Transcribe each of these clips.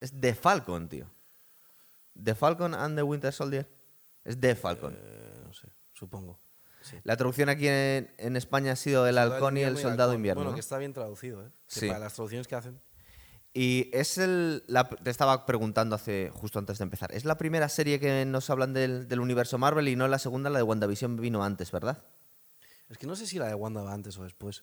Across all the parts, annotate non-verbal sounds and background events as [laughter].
Es The Falcon, tío. The Falcon and the Winter Soldier. Es The Falcon. Eh, no sé, supongo. Sí. La traducción aquí en, en España ha sido El halcón y el soldado invierno. Bueno, ¿no? que está bien traducido, ¿eh? Que Sí. Para las traducciones que hacen. Y es el. la- te estaba preguntando hace justo antes de empezar. Es la primera serie que nos hablan del, del universo Marvel y no la segunda, la de WandaVision vino antes, ¿verdad? Es que no sé si la de Wanda va antes o después.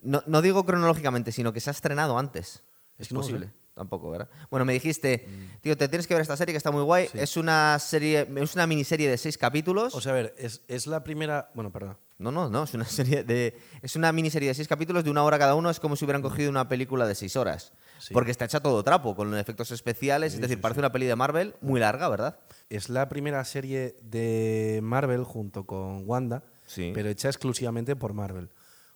No, no digo cronológicamente, sino que se ha estrenado antes. Es Es que no posible. sé. Tampoco, ¿verdad? Bueno, me dijiste, tío, te tienes que ver esta serie que está muy guay. Sí. Es una serie, es una miniserie de seis capítulos. O sea, a ver, es, es la primera. Bueno, perdón. no, no, no, es una serie de. Es una miniserie de seis capítulos de una hora cada uno. Es como si hubieran cogido una película de seis horas. Sí. Porque está hecha todo trapo, con efectos especiales. es decir, parece una peli de Marvel muy larga, ¿verdad? Es la primera serie de Marvel junto con Wanda, Sí. pero hecha exclusivamente por Marvel.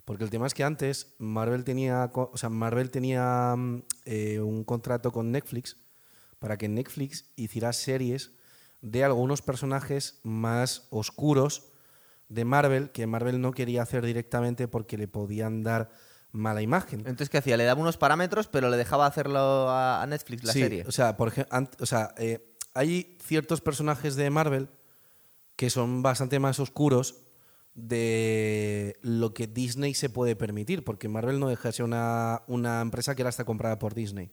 Porque el tema es que antes Marvel tenía, o sea, Marvel tenía mm, eh, un contrato con Netflix para que Netflix hiciera series de algunos personajes más oscuros de Marvel que Marvel no quería hacer directamente porque le podían dar mala imagen. Entonces, ¿qué hacía? Le daba unos parámetros, pero le dejaba hacerlo a, Netflix la sí, serie. O sea, por ej- ant- o sea eh, hay ciertos personajes de Marvel que son bastante más oscuros de lo que Disney se puede permitir, porque Marvel no deja de ser una, una empresa que ahora está comprada por Disney.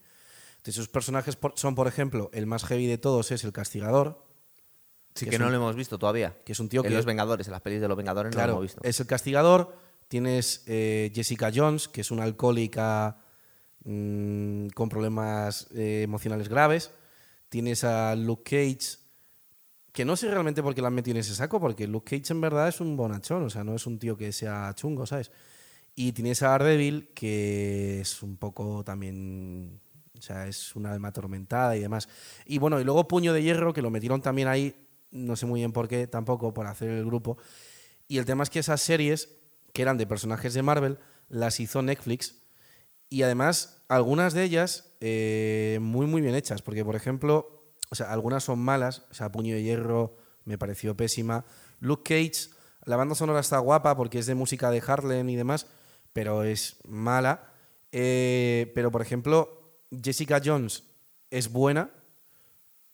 Entonces, esos personajes por- son, por ejemplo, el más heavy de todos es el Castigador, sí, que no un- lo hemos visto todavía. que es un tío en que- Los Vengadores, en las pelis de Los Vengadores no lo hemos visto. es el castigador. Tienes eh, Jessica Jones, que es una alcohólica mm, con problemas eh, emocionales graves. Tienes a Luke Cage, que no sé realmente por qué la han metido en ese saco, porque Luke Cage en verdad es un bonachón, o sea, no es un tío que sea chungo, ¿sabes? Y tienes a Daredevil, que es un poco también. O sea, es una alma atormentada y demás. Y bueno, y luego Puño de Hierro, que lo metieron también ahí, no sé muy bien por qué tampoco, por hacer el grupo. Y el tema es que esas series, que eran de personajes de Marvel, las hizo Netflix. Y además, algunas de ellas eh, muy, muy bien hechas. Porque, por ejemplo, o sea, algunas son malas. O sea, Puño de Hierro me pareció pésima. Luke Cage, la banda sonora está guapa porque es de música de Harlem y demás, pero es mala. Eh, pero, por ejemplo, Jessica Jones es buena.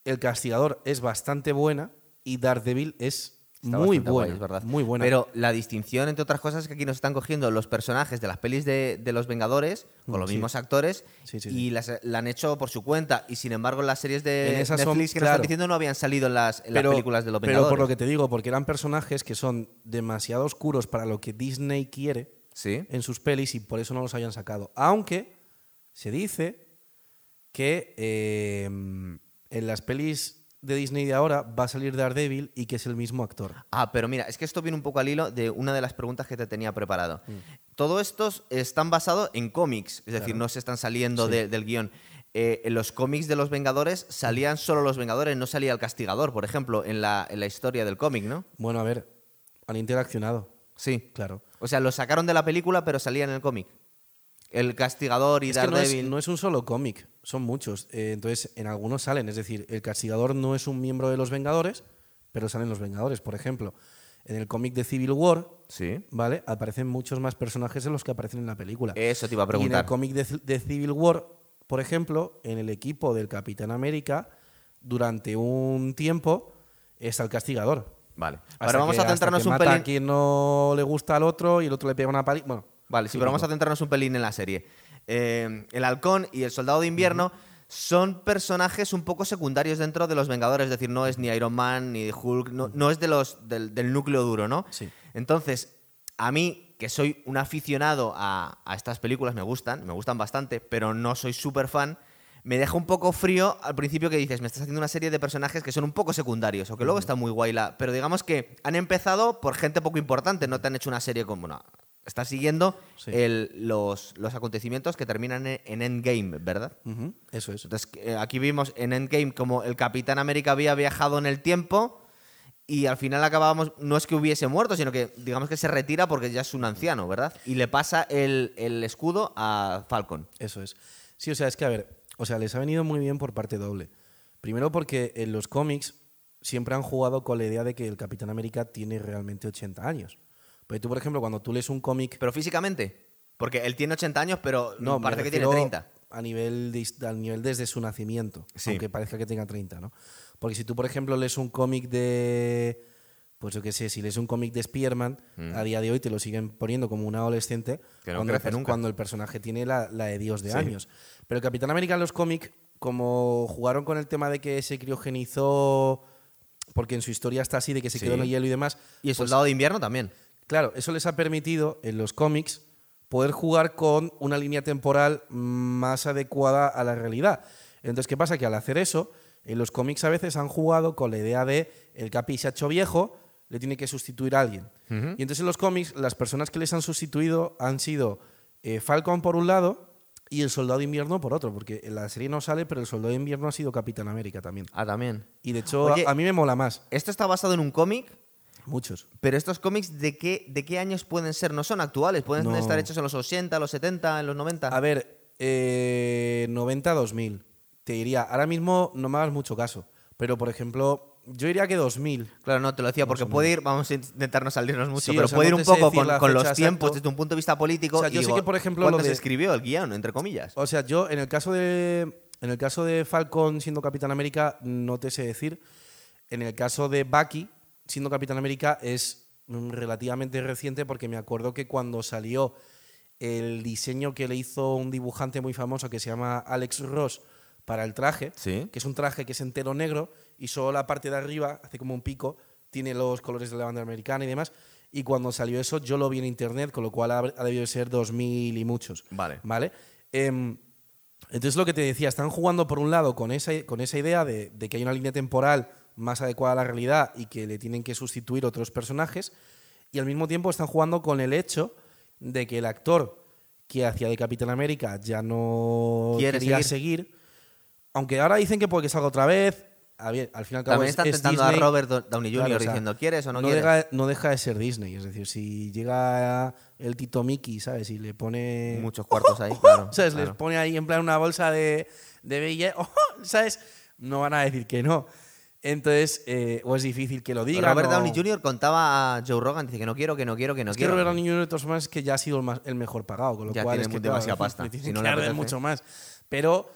El Castigador es bastante buena. Y Daredevil es Está muy buena. guay, es verdad. Muy buena. Pero la distinción, entre otras cosas, es que aquí nos están cogiendo los personajes de las pelis de, de los Vengadores, con los Sí. mismos actores, Sí, sí, y las, la han hecho por su cuenta. Y sin embargo, las series de En esas son- Netflix que nos claro. están diciendo no habían salido en las, en las películas de los pero Vengadores. por lo que te digo, porque eran personajes que son demasiado oscuros para lo que Disney quiere Sí. en sus pelis y por eso no los hayan sacado. Aunque se dice que eh, en las pelis de Disney de ahora va a salir Daredevil y que es el mismo actor. Ah, pero mira, es que esto viene un poco al hilo de una de las preguntas que te tenía preparado. Mm. Todos estos están basados en cómics, es decir, no se están saliendo Sí. de- del guion. Eh, en los cómics de los Vengadores salían solo los Vengadores, no salía el Castigador, por ejemplo, en la, en la historia del cómic, ¿no? Bueno, a ver, han interaccionado, Sí. claro. O sea, lo sacaron de la película, pero salía en el cómic. El Castigador y Es que no es, Daredevil. no es un solo cómic, son muchos. Eh, entonces, en algunos salen. Es decir, el castigador no es un miembro de los Vengadores, pero salen los Vengadores. Por ejemplo, en el cómic de Civil War, Sí. ¿vale? Aparecen muchos más personajes de los que aparecen en la película. Eso te iba a Y en el preguntar. cómic de, de Civil War, por ejemplo, en el equipo del Capitán América, durante un tiempo está el castigador. Vale. Ahora vamos que- a centrarnos un pelín. a quien no le gusta al otro y el otro le pega una pali. Bueno, Vale, sí, pero vamos a centrarnos un pelín en la serie. Eh, el halcón y el soldado de invierno son personajes un poco secundarios dentro de los Vengadores, es decir, no es ni Iron Man ni Hulk, no, no es de los, del, del núcleo duro, ¿no? Sí. Entonces, a mí, que soy un aficionado a, a estas películas, me gustan, me gustan bastante, pero no soy súper fan, me deja un poco frío al principio que dices, me estás haciendo una serie de personajes que son un poco secundarios, o que luego está muy guay la... Pero digamos que han empezado por gente poco importante, no te han hecho una serie como... estás siguiendo Sí. el- los, los acontecimientos que terminan en, en Endgame, ¿verdad? eso es. Entonces, eh, aquí vimos en Endgame como el Capitán América había viajado en el tiempo y al final acabábamos, no es que hubiese muerto, sino que digamos que se retira porque ya es un anciano, ¿verdad? Y le pasa el, el escudo a Falcon. Eso es. Sí, o sea, es que, a ver, o sea, les ha venido muy bien por parte doble. Primero porque en los cómics siempre han jugado con la idea de que el Capitán América tiene realmente 80 años. Porque tú, por ejemplo, cuando tú lees un cómic... Pero físicamente, porque él tiene 80 años, pero No, parece que tiene refiero- 30. a nivel, de, al nivel desde su nacimiento, Sí. aunque parezca que tenga 30, ¿no? Porque si tú, por ejemplo, lees un cómic de, pues yo qué sé, si lees un cómic de Spearman, a día de hoy te lo siguen poniendo como un adolescente Mm. Que no cuando, crece nunca. cuando el personaje tiene la, la de Dios de Sí. años. Pero Capitán América en los cómics, como jugaron con el tema de que se criogenizó, porque en su historia está así, de que se Sí. quedó en el hielo y demás, Y el pues, soldado de invierno también. Claro, eso les ha permitido en los cómics poder jugar con una línea temporal más adecuada a la realidad. Entonces, ¿qué pasa? Que al hacer eso, en los cómics a veces han jugado con la idea de el Capi se ha hecho viejo, le tiene que sustituir a alguien. Y entonces en los cómics, las personas que les han sustituido han sido eh, Falcon por un lado y el Soldado de Invierno por otro, porque en la serie no sale, pero el Soldado de Invierno ha sido Capitán América también. Ah, también. Y de hecho, Oye, a, a mí me mola más. Esto está basado en un cómic, Muchos. pero estos cómics, ¿de qué, ¿de qué años pueden ser? No son actuales, pueden No. estar hechos en los 80, los 70, en los 90. A ver, eh, 90-2000. Te diría, ahora mismo no me hagas mucho caso. Pero, por ejemplo, yo diría que 2000. Claro, no, te lo decía porque puede ir, vamos a intentar no salirnos mucho, Sí, pero o sea, puede ir no un poco con, los tiempos desde un punto de vista político. O sea, y yo sé que, por ejemplo, ¿cuándo lo se de- escribió el guion, entre comillas? O sea, yo en el caso de. En el caso de Falcon siendo Capitán América, no te sé decir. En el caso de Bucky siendo Capitán América es mm, relativamente reciente porque me acuerdo que cuando salió el diseño que le hizo un dibujante muy famoso que se llama Alex Ross para el traje, Sí. que es un traje que es entero negro y solo la parte de arriba hace como un pico, tiene los colores de la bandera americana y demás. Y cuando salió eso, yo lo vi en internet, con lo cual ha, ha debido de ser 2000 y muchos. Vale. ¿Vale? Em, entonces, lo que te decía, están jugando por un lado con esa, con esa idea de, de que hay una línea temporal más adecuada a la realidad y que le tienen que sustituir otros personajes, y al mismo tiempo están jugando con el hecho de que el actor que hacía de Capitán América ya no Quiere quería seguir. seguir, aunque ahora dicen que puede que salga otra vez. A ver, al fin y al cabo También es- están es tentando Disney. a Robert Do- Downey Jr. Claro, o sea, diciendo, ¿quieres o no, no quieres? deja, no deja de ser Disney. Es decir, si llega el Tito Mickey, ¿sabes? Y le pone. Muchos cuartos ahí, [laughs] claro. ¿Sabes? claro. Les pone ahí en plan una bolsa de, de billete, [laughs] ¿sabes? No van a decir que no. Entonces, eh, o es difícil que lo digan. Robert o- Downey Jr. contaba a Joe Rogan, dice que no quiero, que no quiero, que no es que quiero. Robert Downey Jr. de todas formas es que ya ha sido el, más- el mejor pagado, con lo Ya cual tiene es que demasiada pasta. le tienen Si no que le mucho más. Pero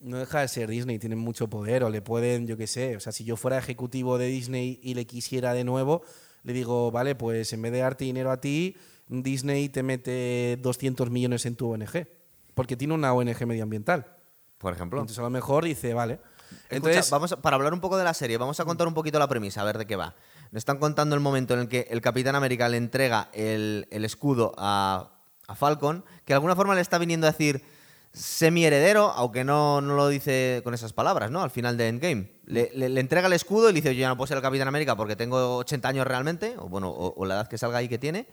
no deja de ser Disney, tienen mucho poder o le pueden, yo qué sé, o sea, si yo fuera ejecutivo de Disney y le quisiera de nuevo, le digo, vale, pues en vez de darte dinero a ti, Disney te mete 200 millones en tu ONG, porque tiene una ONG medioambiental. Por ejemplo. Entonces a lo mejor dice, vale. Escucha, Entonces, vamos a- para hablar un poco de la serie, vamos a contar un poquito la premisa, a ver de qué va. Nos están contando el momento en el que el Capitán América le entrega el, el escudo a, a Falcon, que de alguna forma le está viniendo a decir semi-heredero, aunque no, no lo dice con esas palabras, ¿no? Al final de Endgame. Le, le- le entrega el escudo y le dice, yo ya no puedo ser el Capitán América porque tengo 80 años realmente, o bueno, o, o la edad que salga ahí que tiene.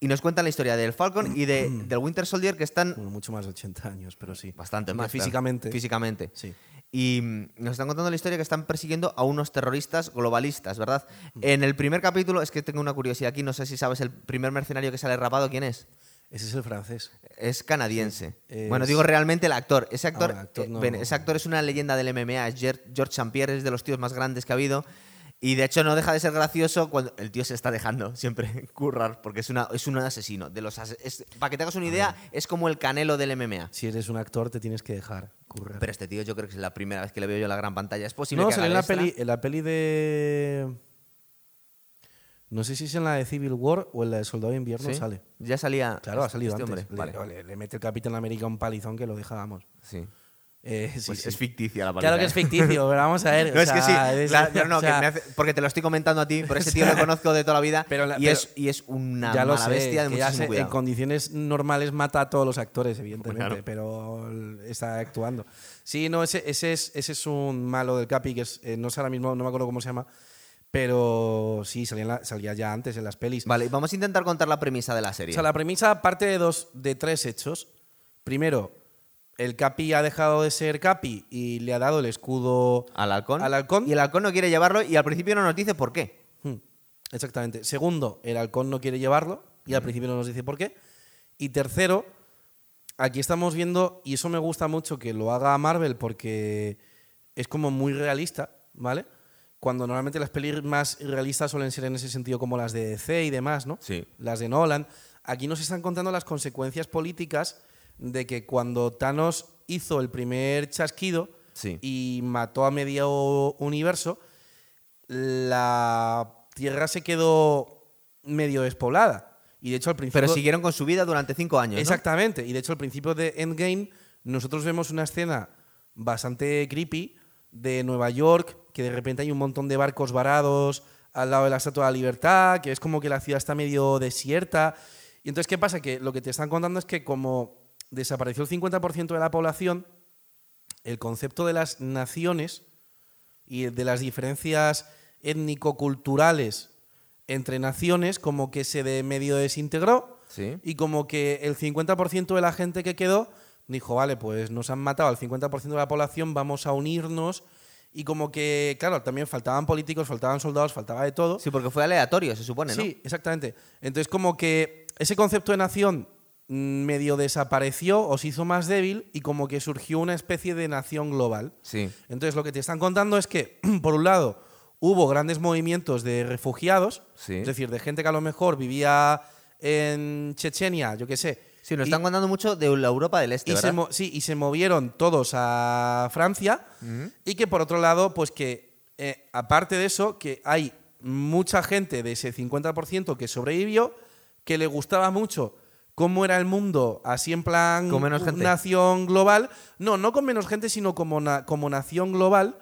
Y nos cuentan la historia del Falcon y de, [clears throat] del Winter Soldier que están bueno, mucho más de 80 años, pero sí. Bastante más. Físicamente. Físicamente. Sí. Y mm, nos están contando la historia que están persiguiendo a unos terroristas globalistas, ¿verdad? En el primer capítulo, es que tengo una curiosidad aquí, no sé si sabes el primer mercenario que sale rapado, ¿quién es? Ese es el francés. Es canadiense. Es- Bueno, digo realmente el actor. Ese actor, Ah, actor eh, no- ese actor es una leyenda del MMA, es George. Pierre, es de los tíos más grandes que ha habido. Y de hecho no deja de ser gracioso cuando el tío se está dejando siempre [laughs] currar, porque es, una, es un asesino. De los ase- es- para que te hagas una idea, es como el canelo del MMA. Si eres un actor, te tienes que dejar currar. Pero este tío yo creo que es la primera vez que le veo yo en la gran pantalla. Es posible No, que haga en la, peli, en la peli de. No sé si es en la de Civil War o en la de Soldado de Invierno ¿Sí? sale. Ya salía. Claro, ha este- salido este antes. hombre. Le, Vale. le- le mete el Capitán América un palizón que lo dejábamos. Sí. Eh, sí, Pues sí. es ficticia la Claro que es ficticio, pero vamos a ver. No, o es que sí, sea, es- claro, claro, no, o que sea, me hace- porque te lo estoy comentando a ti, pero [laughs] ese tío lo conozco de toda la vida Pero la- y, pero- es, y es una ya lo mala sé, bestia de que ya muchísimo sé, en cuidado. condiciones normales mata a todos los actores, evidentemente, Claro. pero está actuando. Sí, no, ese, ese, es, ese es un malo del Capi, que es, eh, no sé ahora mismo, no me acuerdo cómo se llama, pero sí, salía, en la- salía ya antes en las pelis. Vale, vamos a intentar contar la premisa de la O serie. sea, la premisa parte de dos, de tres hechos. Primero, el Capi ha dejado de ser Capi y le ha dado el escudo al halcón. al halcón. Y el halcón no quiere llevarlo y al principio no nos dice por qué. Hmm, Exactamente. Segundo, el halcón no quiere llevarlo y al principio no nos dice por qué. Y tercero, aquí estamos viendo, y eso me gusta mucho que lo haga Marvel porque es como muy realista, ¿vale? Cuando normalmente las pelis más realistas suelen ser en ese sentido como las de DC y demás, ¿no? Sí. Las de Nolan. Aquí nos están contando las consecuencias políticas de que cuando Thanos hizo el primer chasquido Sí. y mató a medio universo, la Tierra se quedó medio despoblada. Y de hecho al principio... Pero siguieron con su vida durante cinco años, ¿no? Exactamente. Y de hecho, al principio de Endgame, nosotros vemos una escena bastante creepy de Nueva York, que de repente hay un montón de barcos varados al lado de la Estatua de la Libertad, que es como que la ciudad está medio desierta. Y entonces, ¿qué pasa? Que lo que te están contando es que como desapareció el 50% de la población, el concepto de las naciones y de las diferencias étnico-culturales entre naciones como que se de medio desintegró Sí. y como que el 50% de la gente que quedó dijo, vale, pues nos han matado al 50% de la población, vamos a unirnos. Y como que, claro, también faltaban políticos, faltaban soldados, faltaba de todo. Sí, porque fue aleatorio, se supone, ¿no? Sí, exactamente. Entonces, como que ese concepto de nación medio desapareció o se hizo más débil y como que surgió una especie de nación global. Sí. Entonces, lo que te están contando es que, [clears throat] por un lado, hubo grandes movimientos de refugiados, Sí. es decir, de gente que a lo mejor vivía en Chechenia, yo qué sé. Sí, nos y- están contando mucho de la Europa del Este, y se, ¿verdad? mo- sí, y se movieron todos a Francia y que por otro lado, pues que eh, aparte de eso, que hay mucha gente de ese 50% que sobrevivió, que le gustaba mucho cómo era el mundo así en plan Con menos gente. nación global. No, no con menos gente, sino como, na- como nación global.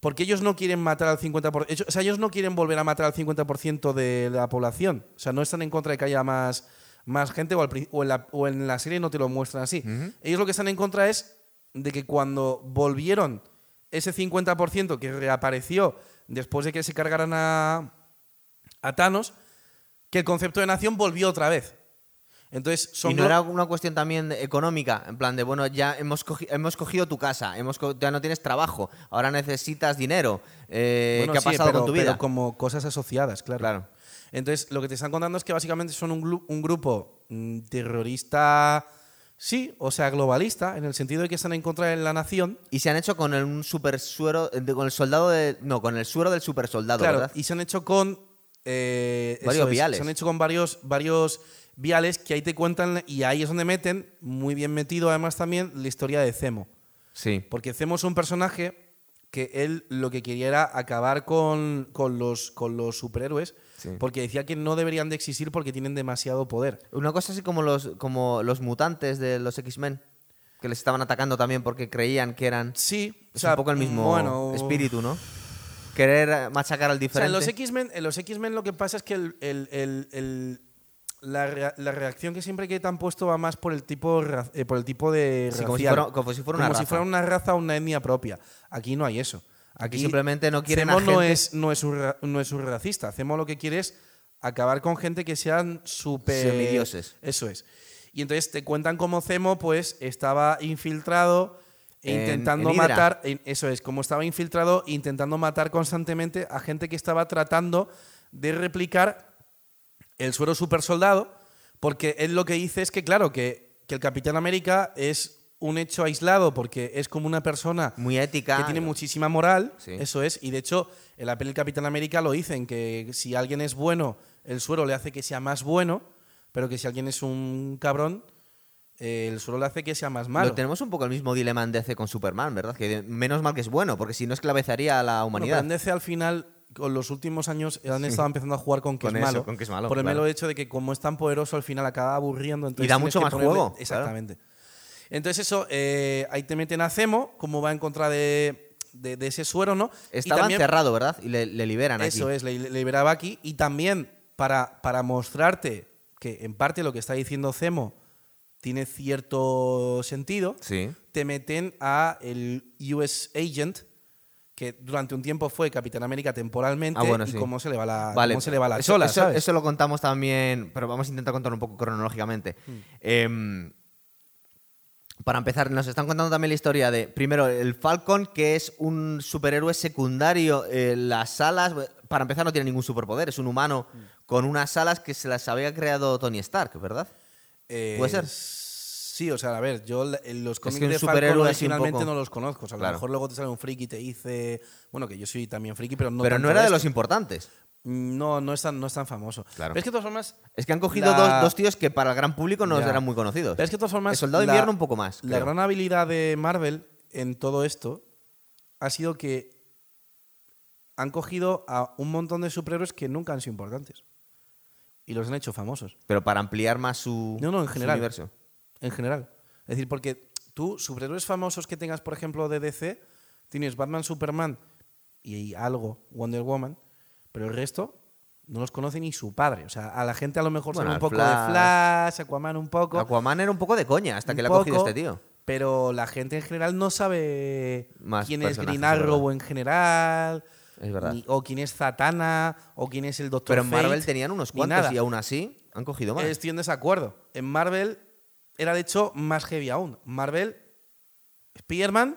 Porque ellos no quieren matar al 50%. ellos- O sea, ellos no quieren volver a matar al 50% de la población. O sea, no están en contra de que haya más, más gente o, al pri- o en la, o en la serie no te lo muestran así. Ellos lo que están en contra es de que cuando volvieron ese 50% que reapareció después de que se cargaran a, a Thanos, que el concepto de nación volvió otra vez. Entonces, son y no era una cuestión también económica, en plan de, bueno, ya hemos, cogi- hemos cogido tu casa, hemos co- ya no tienes trabajo, ahora necesitas dinero. Eh, Bueno, ¿Qué ha sí, pasado pero- con tu vida? Pero como cosas asociadas, claro. Claro. Entonces, lo que te están contando es que básicamente son un, grupo mm, terrorista, sí, o sea, globalista, en el sentido de que están en contra de la nación. Y se han hecho con el- un super suero, eh, de- con el soldado de, no, con el suero del super soldado, claro, ¿verdad? y se han hecho con. Eh, Varios es, viales. Se han hecho con varios, varios viales que ahí te cuentan, y ahí es donde meten, muy bien metido además también, la historia de Zemo. Sí. Porque Zemo es un personaje que él lo que quería era acabar con, con los, con los superhéroes, Sí. porque decía que no deberían de existir porque tienen demasiado poder. Una cosa así como los, como los mutantes de los X-Men, que les estaban atacando también porque creían que eran... Sí, Es un poco el mismo bueno, espíritu, ¿no? Querer machacar al O sea, diferente. en los X-Men, en los X-Men lo que pasa es que el- el- el- el- la, rea- la reacción que siempre que te han puesto va más por el tipo, eh, por el tipo de Sí, como si fuera- como si fuera una Como si raza. fuera una raza o una etnia propia. Aquí no hay eso. Aquí simplemente no quieren no es, no, es un, no es un racista. Zemo lo que quiere es acabar con gente que sean súper... Semidioses. Eso es. Y entonces te cuentan cómo Zemo pues estaba infiltrado En- intentando en matar... eso es, como estaba infiltrado intentando matar constantemente a gente que estaba tratando de replicar el suero super soldado, porque él lo que dice es que, claro, que, que el Capitán América es un hecho aislado porque es como una persona Muy ética. que tiene muchísima moral, Sí. eso es, y de hecho en la peli Capitán América lo dicen, que si alguien es bueno, el suero le hace que sea más bueno, pero que si alguien es un cabrón, eh, el suero le hace que sea más malo. Lo tenemos un poco el mismo dilema en DC con Superman, ¿verdad? Que menos mal que es bueno, porque si no esclavizaría a la Bueno, pero humanidad. en DC al final, con los últimos años, han estado empezando a jugar con que Con es eso, malo. con que es malo, Por el claro. mero hecho de que como es tan poderoso, al final acaba aburriendo. entonces da tienes mucho más ponerle- juego, claro. Exactamente. Entonces eso, eh, ahí te meten a Zemo, como va en contra de, de- de ese suero, ¿no? Y Estaba también- encerrado, ¿verdad? Y le, le liberan Eso aquí. es, le, le liberaba aquí. Y también para, para mostrarte que en parte lo que está diciendo Zemo tiene cierto sentido, Sí. te meten a el US Agent, que durante un tiempo fue Capitán América temporalmente, Ah, bueno, y sí. cómo se le va la, Vale. cómo se le va la eso, chola, eso- ¿sabes? eso lo contamos también, pero vamos a intentar contar un poco cronológicamente. Hmm. Em, para empezar, nos están contando también la historia de, primero, el Falcon, que es un superhéroe secundario. eh, las alas, para empezar, no tiene ningún superpoder, es un humano Hmm. con unas alas que se las había creado Tony Stark, ¿verdad? Eh, ¿Puede ser? Sí, o sea, a ver, yo en los cómics que de Falcon originalmente poco- no los conozco. O sea, a lo mejor luego te sale un friki y te dice... Bueno, que yo soy también friki, pero no pero no era de los importantes. No, no es tan, no es tan famoso. Claro. Pero es que de todas formas. Es que han cogido La- dos, dos tíos que para el gran público no Ya. eran muy conocidos. Pero es que de todas formas. el Soldado de Invierno un poco más. La creo. gran habilidad de Marvel en todo esto ha sido que han cogido a un montón de superhéroes que nunca han sido importantes. Y los han hecho famosos. Pero para ampliar más su, No, no, en general. universo. En general. Es decir, porque tú, superhéroes famosos que tengas, por ejemplo, de DC, tienes Batman, Superman y algo, Wonder Woman, pero el resto no los conoce ni su padre. O sea, a la gente a lo mejor Bueno, sabe un poco Flash. de Flash, Aquaman un poco. Aquaman era un poco de coña hasta que le ha cogido este tío. Pero la gente en general no sabe Más quién es Green. Arrow en general, Es verdad. ni- o quién es Zatanna, o quién es el Doctor Pero en Marvel tenían unos cuantos nada. y aún así han cogido más. Estoy en desacuerdo. En Marvel era de hecho más heavy aún. Marvel, Spider-Man,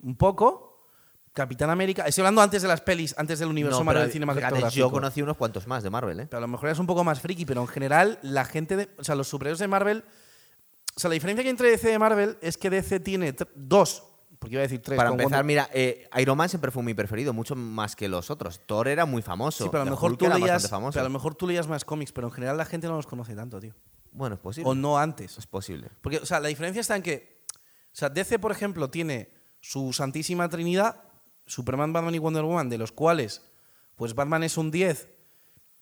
un poco, Capitán América. Estoy hablando antes de las pelis, antes del universo No, Marvel cinematográfico. yo conocí unos cuantos más de Marvel, ¿eh? Pero a lo mejor es un poco más friki, pero en general la gente, de, o sea, los superhéroes de Marvel, o sea, la diferencia que hay entre DC y Marvel es que DC tiene dos, porque iba a decir tres. Para empezar, Wonder- mira, eh, Iron Man siempre fue mi preferido, mucho más que los otros. Thor era muy famoso. sí, pero a lo mejor tú leías, pero a lo mejor tú leías más cómics, pero en general la gente no los conoce tanto, tío. Bueno, es posible. O no antes. Es posible. Porque, o sea, la diferencia está en que, o sea, DC, por ejemplo, tiene su santísima trinidad, Superman, Batman y Wonder Woman, de los cuales, pues Batman es un 10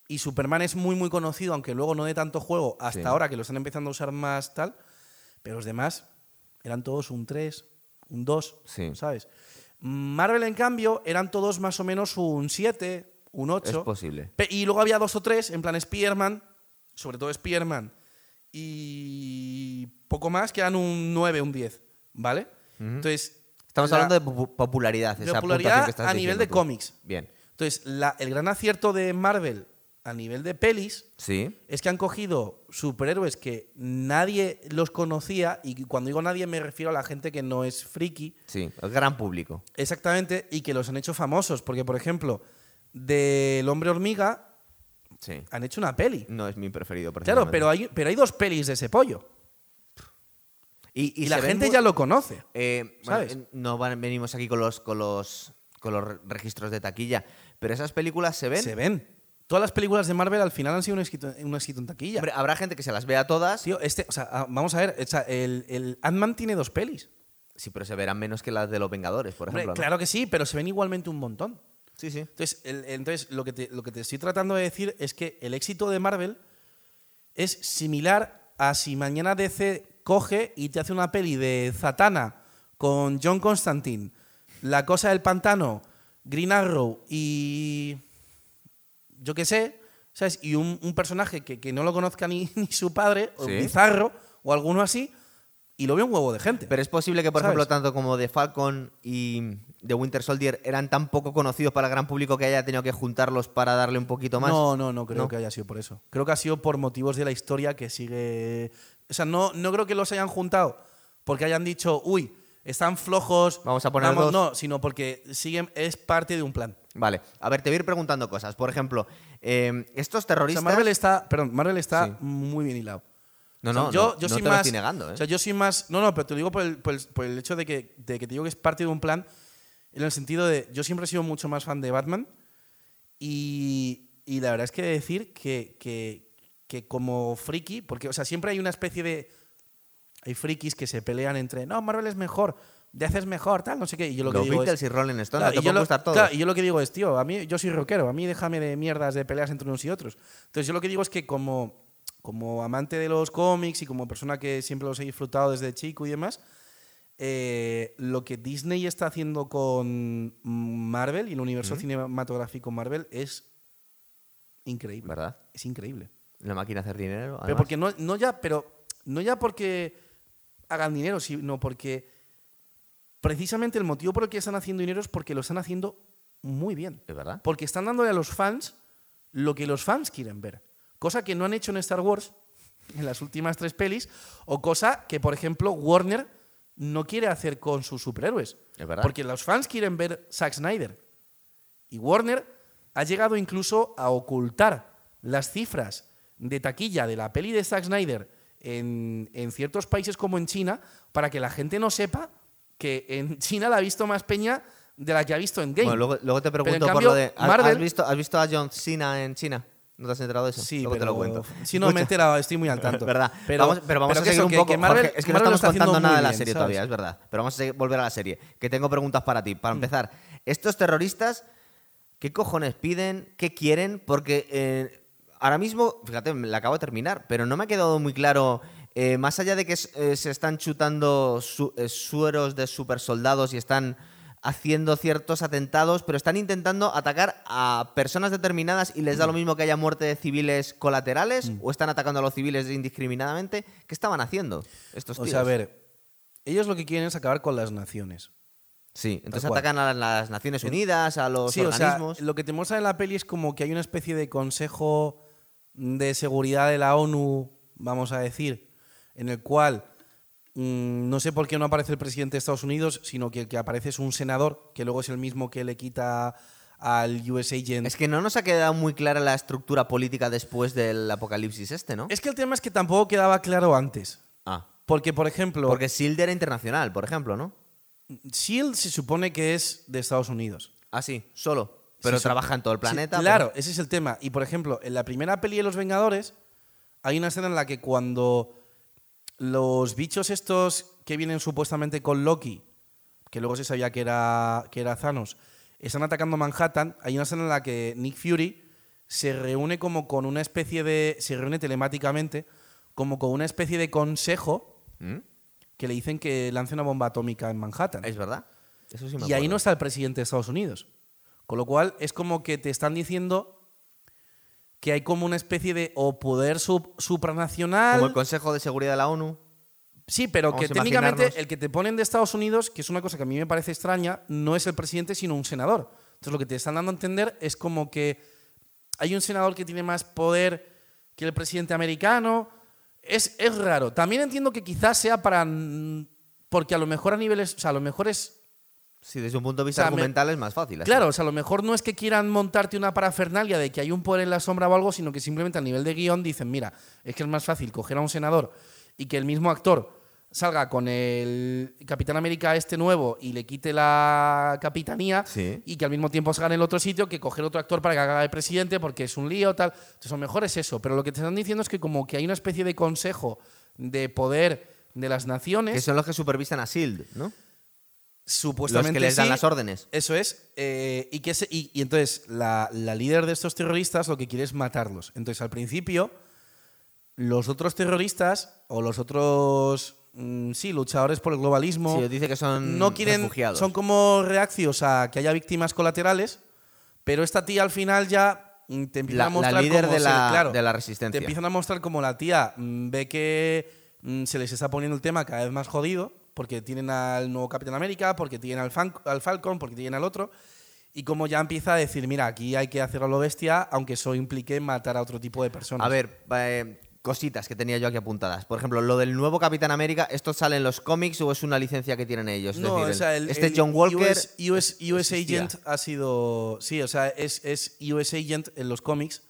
y Superman es muy, muy conocido, aunque luego no dé tanto juego hasta Sí. ahora que lo están empezando a usar más tal, pero los demás eran todos un 3, un 2, Sí. ¿sabes? Marvel, en cambio, eran todos más o menos un 7, un 8. Es posible. Y luego había dos o tres, en plan Spearman, sobre todo Spearman, y poco más, que eran un 9, un 10, ¿vale? Entonces. Estamos la- hablando de popu- popularidad. de esa popularidad que estás a nivel de tú. cómics. Bien. Entonces, la- el gran acierto de Marvel a nivel de pelis Sí. es que han cogido superhéroes que nadie los conocía, y cuando digo nadie me refiero a la gente que no es friki, Sí. El gran público. exactamente, y que los han hecho famosos. Porque, por ejemplo, del Hombre Hormiga Sí. han hecho una peli. No es mi preferido, Claro, pero hay, pero hay dos pelis de ese pollo. Y, Y, la gente ya lo conoce. Eh, ¿Sabes? no van- venimos aquí con los, con los con los re- registros de taquilla, pero esas películas se ven. Se ven. Todas las películas de Marvel al final han sido un éxito, un éxito en taquilla. Hombre, habrá gente que se las vea todas. Tío, este, o sea, ah, vamos a ver, o sea, el, el Ant-Man tiene dos pelis. Sí, pero se verán menos que las de los Vengadores, por Hombre, ejemplo. ¿no? claro que sí, pero se ven igualmente un montón. Sí, sí. Entonces, el- entonces lo, que te, lo que te estoy tratando de decir es que el éxito de Marvel es similar a si mañana DC coge y te hace una peli de Zatanna con John Constantine, La Cosa del Pantano, Green Arrow y. Yo qué sé, ¿sabes? Y un, un personaje que, que no lo conozca ni, [laughs] ni su padre, o Sí. Bizarro, o alguno así, y lo ve un huevo de gente. Pero es posible que, por ¿Sabes? ejemplo, tanto como The Falcon y The Winter Soldier eran tan poco conocidos para el gran público que haya tenido que juntarlos para darle un poquito más. No, no, no creo ¿No? que haya sido por eso. Creo que ha sido por motivos de la historia que sigue. O sea, no, no creo que los hayan juntado porque hayan dicho, uy, están flojos. Vamos a poner dos. No, sino porque siguen, es parte de un plan. Vale, a ver, te voy a ir preguntando cosas. Por ejemplo, eh, estos O sea, terroristas. Marvel está, perdón, Marvel está Sí. muy bien hilado. No, O sea, no, yo, no, yo no soy te lo más, estoy negando, ¿eh? O sea, yo soy más. No, no, pero te lo digo por el, por el- por el hecho de que, de que te digo que es parte de un plan. En el sentido de. Yo siempre he sido mucho más fan de Batman. Y, y la verdad es que decir que, que, que como friki. Porque, o sea, siempre hay una especie de. Hay frikis que se pelean entre. No, Marvel es mejor. De haces mejor, tal, no sé qué. Y yo lo que los digo Beatles es, y Rolling Stone, Claro, y, yo lo, gustar todos. claro, y yo lo que digo es, tío, a mí yo soy rockero, a mí déjame de mierdas de peleas entre unos y otros. Entonces yo lo que digo es que como, como amante de los cómics y como persona que siempre los he disfrutado desde chico y demás, eh, lo que Disney está haciendo con Marvel y el universo cinematográfico Marvel es increíble. ¿Verdad? Es increíble. La máquina hacer dinero. Pero porque no, no ya, pero no ya porque hagan dinero, sino porque precisamente el motivo por el que están haciendo dinero es porque lo están haciendo muy bien. ¿Es verdad? Porque están dándole a los fans lo que los fans quieren ver. Cosa que no han hecho en Star Wars [laughs] en las últimas tres pelis, o cosa que, por ejemplo, Warner no quiere hacer con sus superhéroes. Es verdad. Porque los fans quieren ver Zack Snyder. Y Warner ha llegado incluso a ocultar las cifras de taquilla de la peli de Zack Snyder en, en ciertos países como en China para que la gente no sepa que en [laughs] China la ha visto más peña de la que ha visto en Game. Bueno, luego, luego te pregunto por cambio, lo de. ¿has- Marvel- ¿has, visto, ¿Has visto a John Cena en China? ¿No te has enterado de eso? Sí, luego pero te lo cuento. si no me he enterado, estoy muy al tanto. verdad. Pero vamos, pero vamos a seguir eso, un que- poco. que Marvel, Jorge, es que Marvel no estamos contando nada de la serie ¿sabes? todavía, es verdad. Pero vamos a seguir- volver a la serie. Que tengo preguntas para ti. Para empezar, estos terroristas, ¿qué cojones piden? ¿Qué quieren? Porque eh, ahora mismo, fíjate, me la acabo de terminar, pero no me ha quedado muy claro. eh, más allá de que eh, se están chutando su- eh, sueros de super soldados y están haciendo ciertos atentados, pero están intentando atacar a personas determinadas y les da lo mismo que haya muerte de civiles colaterales o están atacando a los civiles indiscriminadamente. ¿Qué estaban haciendo estos O tíos? sea, a ver, ellos lo que quieren es acabar con las naciones. Sí, entonces atacan a las Naciones Unidas, a los sí, o sea, organismos. lo que te muestra en la peli es como que hay una especie de consejo de seguridad de la ONU, vamos a decir, en el cual mm, no sé por qué no aparece el presidente de Estados Unidos, sino que el que aparece es un senador, que luego es el mismo que le quita al US Agent. Es que no nos ha quedado muy clara la estructura política después del apocalipsis este, ¿no? Es que el tema es que tampoco quedaba claro antes. Ah, Porque, por ejemplo, porque SHIELD era internacional, por ejemplo, ¿no? SHIELD se supone que es de Estados Unidos. Ah, sí, solo. Pero Sí, sí. trabaja en todo el Sí, planeta. claro, pero- ese es el tema. Y por ejemplo, en la primera peli de Los Vengadores, hay una escena en la que cuando los bichos estos que vienen supuestamente con Loki, que luego se sabía que era, que era Thanos, están atacando Manhattan, hay una escena en la que Nick Fury se reúne como con una especie de. se reúne telemáticamente, como con una especie de consejo ¿Mm? que le dicen que lance una bomba atómica en Manhattan. Es verdad. Eso sí me Y ahí no está el presidente de Estados Unidos. Con lo cual es como que te están diciendo que hay como una especie de o poder sub- supranacional. Como el Consejo de Seguridad de la ONU. Sí, pero Vamos que técnicamente el que te ponen de Estados Unidos, que es una cosa que a mí me parece extraña, no es el presidente, sino un senador. Entonces lo que te están dando a entender es como que hay un senador que tiene más poder que el presidente americano. Es, es raro. También entiendo que quizás sea para... Porque a lo mejor a niveles... O sea, a lo mejor es Sí, desde un punto de vista O sea, me- argumental es más fácil. así. Claro, o sea, a lo mejor no es que quieran montarte una parafernalia de que hay un poder en la sombra o algo, sino que simplemente a nivel de guion dicen, mira, es que es más fácil coger a un senador y que el mismo actor salga con el Capitán América este nuevo y le quite la capitanía Sí. y que al mismo tiempo salga en el otro sitio que coger otro actor para que haga de presidente porque es un lío, tal. Entonces, a lo mejor es eso, pero lo que te están diciendo es que como que hay una especie de consejo de poder de las naciones, Que son los que supervisan a SHIELD, ¿no? Supuestamente los que les dan sí, las órdenes. Eso es. eh, y, que se- y, y entonces la, la líder de estos terroristas lo que quiere es matarlos. Entonces al principio los otros terroristas o los otros mm, sí luchadores por el globalismo Sí, dice que son no quieren refugiados. son como reaccios a que haya víctimas colaterales, pero esta tía al final ya mm, te empieza La- a la mostrar líder cómo de se- la- claro, de la resistencia. Te empiezan a mostrar como la tía mm, ve que se les está poniendo el tema cada vez más jodido, porque tienen al nuevo Capitán América, porque tienen al, Fan- al Falcon, porque tienen al otro, y como ya empieza a decir, mira, aquí hay que hacerlo a lo bestia, aunque eso implique matar a otro tipo de personas. A ver, eh, cositas que tenía yo aquí apuntadas. Por ejemplo, lo del nuevo Capitán América, ¿esto sale en los cómics o es una licencia que tienen ellos? Es No, decir, o sea, el, este el John Walker. US, US, US. Agent ha sido. Sí, o sea, es, es US Agent en los cómics.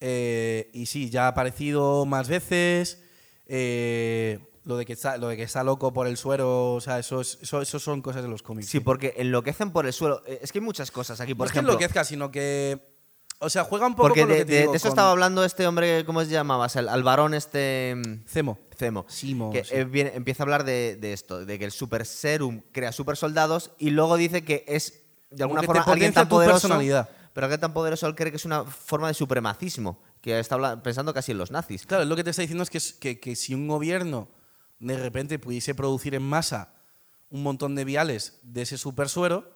eh, y sí, ya ha aparecido más veces. eh, lo, de que está, lo de que está loco por el suero, o sea, eso, es- eso, eso son cosas de los cómics. Sí, porque enloquecen por el suelo. Eh, Es que hay muchas cosas aquí, no por es que ejemplo. enloquezca, sino que. O sea, juega un poco porque con lo de, que te de- digo, de eso con estaba hablando este hombre, ¿cómo se llamaba? El, al varón este. mm, Cemo. Cemo. Simo, que sí. eh, viene- empieza a hablar de, de esto, de que el super serum crea super soldados y luego dice que es de alguna forma alguien tan poderoso. personalidad. Pero alguien tan poderoso él cree que es una forma de supremacismo, que está pensando casi en los nazis. Claro, lo que te está diciendo es que, es- que, que si un gobierno de repente pudiese producir en masa un montón de viales de ese supersuero,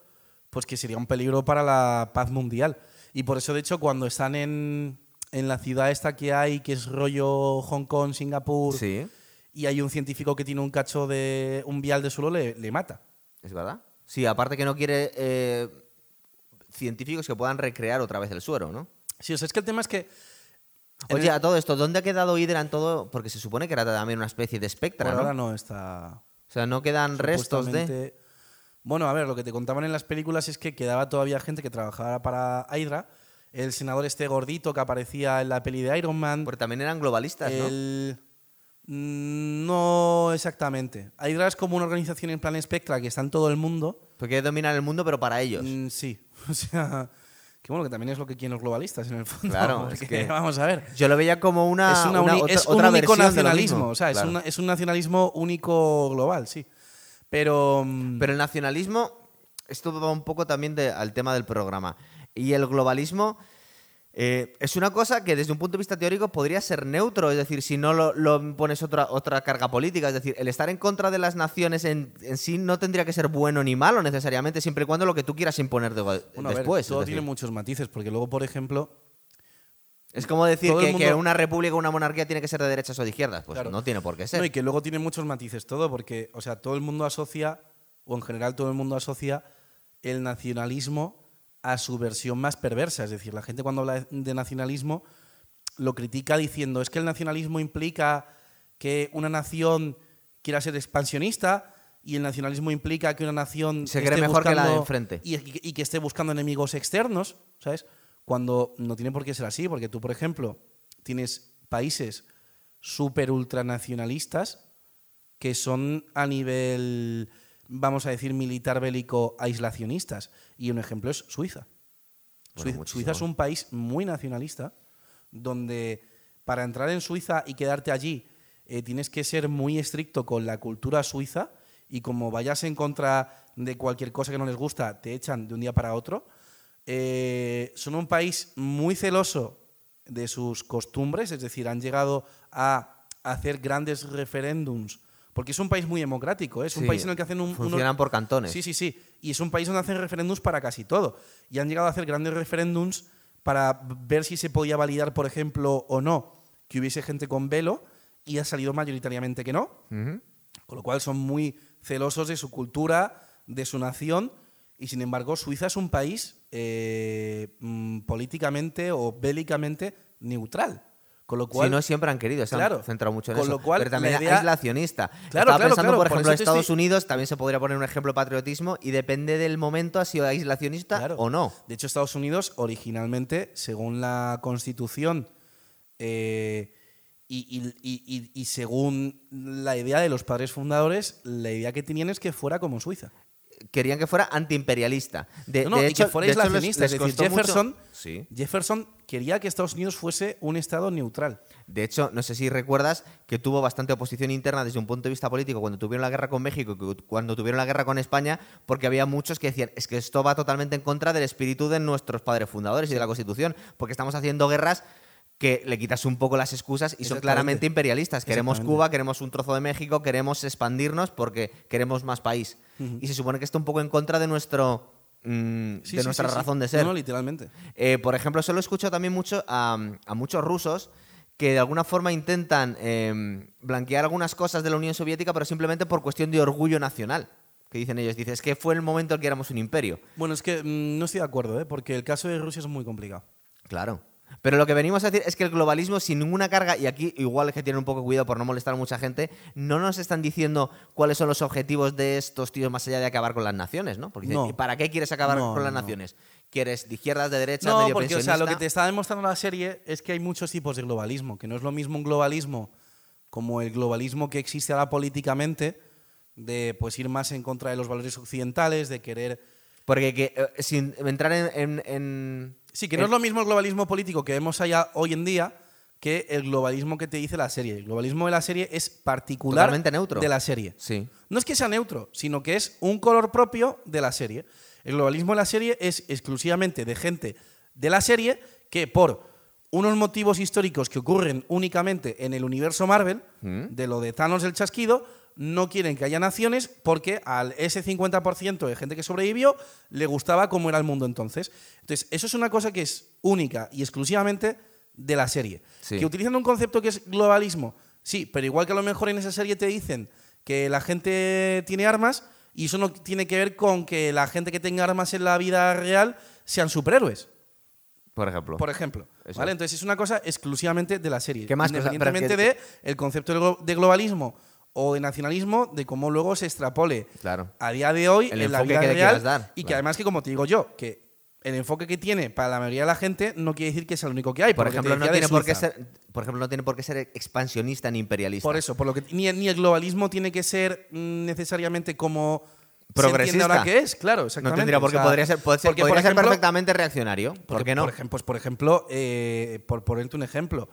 pues que sería un peligro para la paz mundial. Y por eso, de hecho, cuando están en, en la ciudad esta que hay, que es rollo Hong Kong, Singapur, Sí, y hay un científico que tiene un cacho de un vial de suelo, le, le mata. es verdad. Sí, aparte que no quiere eh, científicos que puedan recrear otra vez el suero, ¿no? Sí, o sea, es que el tema es que... Oye, el- a todo esto, ¿dónde ha quedado Hydra en todo? Porque se supone que era también una especie de espectra, ¿no? ahora no está... O sea, no quedan restos de... Bueno, a ver, lo que te contaban en las películas es que quedaba todavía gente que trabajaba para Hydra. El senador este gordito que aparecía en la peli de Iron Man. Porque también eran globalistas, ¿no? el... Mm, No exactamente. Hydra es como una organización en plan Spectra que está en todo el mundo. Porque dominan el mundo, pero para ellos. Mm, sí. [laughs] O sea, que bueno, que también es lo que quieren los globalistas en el fondo. [laughs] Claro, es porque, que- Vamos a ver. Yo lo veía como una, es una una otra, es un otra único de lo nacionalismo. O sea, Claro. es, una- es un nacionalismo único global, sí. Pero. mm, Pero el nacionalismo, esto va un poco también de- al tema del programa. Y el globalismo eh, es una cosa que desde un punto de vista teórico podría ser neutro, es decir, si no lo, lo pones otra, otra carga política, es decir, el estar en contra de las naciones en, en sí no tendría que ser bueno ni malo necesariamente, siempre y cuando lo que tú quieras imponer de- bueno, a ver, después. es todo tiene muchos matices, porque luego, por ejemplo, Es como decir que, una república o una monarquía tiene que ser de derechas o de izquierdas. Pues Claro. no tiene por qué ser. No, y que luego tiene muchos matices todo, porque, o sea, todo el mundo asocia, o en general todo el mundo asocia el nacionalismo a su versión más perversa. Es decir, la gente cuando habla de nacionalismo lo critica diciendo es que el nacionalismo implica que una nación quiera ser expansionista y el nacionalismo implica que una nación Se cree mejor que la de enfrente. y, y que esté buscando enemigos externos, Cuando no tiene por qué ser así, porque tú, por ejemplo, tienes países súper ultranacionalistas que son a nivel, vamos a decir, militar bélico aislacionistas. Y un ejemplo es Suiza. Bueno, Suiza- muchísimo. Suiza es un país muy nacionalista, donde para entrar en Suiza y quedarte allí eh, tienes que ser muy estricto con la cultura suiza y como vayas en contra de cualquier cosa que no les gusta, te echan de un día para otro. Eh, son un país muy celoso de sus costumbres, es decir, han llegado a hacer grandes referéndums, porque es un país muy democrático, ¿eh? es un Sí, país en el que hacen un, unos- Funcionan por cantones. Sí, sí, sí. Y es un país donde hacen referéndums para casi todo. Y han llegado a hacer grandes referéndums para ver si se podía validar, por ejemplo, o no, que hubiese gente con velo, y ha salido mayoritariamente que no. Con lo cual son muy celosos de su cultura, de su nación, y sin embargo Suiza es un país eh, mm, políticamente o bélicamente neutral. Con lo cual, si no siempre han querido, se Claro. han centrado mucho en Con eso. lo cual, pero también idea- aislacionista. Claro, Estaba claro, pensando, claro, por por ejemplo, te Estados estoy- Unidos, también se podría poner un ejemplo de patriotismo y depende del momento ha sido aislacionista o no. De hecho, Estados Unidos, originalmente, según la Constitución eh, y, y- y- y- y según la idea de los padres fundadores, la idea que tenían es que fuera como Suiza. Querían que fuera antiimperialista. De, No, no, de y hecho, que fuera de les- les es decir, Jefferson, Sí. Jefferson quería que Estados Unidos fuese un Estado neutral. De hecho, no sé si recuerdas que tuvo bastante oposición interna desde un punto de vista político cuando tuvieron la guerra con México y cu- cuando tuvieron la guerra con España, porque había muchos que decían, es que esto va totalmente en contra del espíritu de nuestros padres fundadores y de la Constitución, porque estamos haciendo guerras que le quitas un poco las excusas y son claramente imperialistas. Queremos. Cuba, queremos un trozo de México, queremos expandirnos porque queremos más país. Y se supone que está un poco en contra de nuestro mm, Sí, de sí, nuestra sí, razón de ser. No, literalmente. Eh, por ejemplo, eso lo escucho también mucho a, a muchos rusos que de alguna forma intentan eh, blanquear algunas cosas de la Unión Soviética, pero simplemente por cuestión de orgullo nacional. Que dicen ellos, dices, es que fue el momento en que éramos un imperio. Bueno, es que mm, no estoy de acuerdo, ¿eh? porque el caso de Rusia es muy complicado. Claro. Pero lo que venimos a decir es que el globalismo sin ninguna carga, y aquí igual es que tienen un poco cuidado por no molestar a mucha gente, no nos están diciendo cuáles son los objetivos de estos tíos más allá de acabar con las naciones, ¿no? Porque dicen. ¿y para qué quieres acabar No, con las no. naciones? ¿Quieres de izquierdas, de derechas, No, medio porque o sea, lo que te está demostrando la serie es que hay muchos tipos de globalismo, que no es lo mismo un globalismo como el globalismo que existe ahora políticamente, de pues ir más en contra de los valores occidentales, de querer... Porque que, eh, sin entrar en- en- en Sí, que no es lo mismo el globalismo político que vemos allá hoy en día que el globalismo que te dice la serie. El globalismo de la serie es particular Totalmente neutro. de la serie. Sí. No es que sea neutro, sino que es un color propio de la serie. El globalismo de la serie es exclusivamente de gente de la serie que por unos motivos históricos que ocurren únicamente en el universo Marvel, Mm. de lo de Thanos el chasquido, no quieren que haya naciones porque al ese 50% de gente que sobrevivió le gustaba cómo era el mundo entonces. Entonces, eso es una cosa que es única y exclusivamente de la serie. Sí. Que utilizan un concepto que es globalismo, sí, pero igual que a lo mejor en esa serie te dicen que la gente tiene armas y eso no tiene que ver con que la gente que tenga armas en la vida real sean superhéroes, Por ejemplo. por ejemplo. Eso. ¿vale? Entonces es una cosa exclusivamente de la serie. ¿Qué más Independientemente que- de el concepto de globalismo o de nacionalismo, de cómo luego se extrapole Claro. a día de hoy El en la enfoque vida que real dar, y que claro. además que como te digo yo, que el enfoque que tiene para la mayoría de la gente no quiere decir que sea el único que hay. Por que ejemplo, no tiene por qué ser, por ejemplo, no tiene por qué ser expansionista ni imperialista. Por eso, por lo que ni, ni el globalismo tiene que ser mm, necesariamente como Progresista. ahora que es, claro, no exactamente. tendría por qué, O sea, podría ser, puede ser- porque, podría por ser perfectamente reaccionario. ¿Por porque, qué no? Por ejemplo, pues, por ejemplo eh, por ponerte un ejemplo,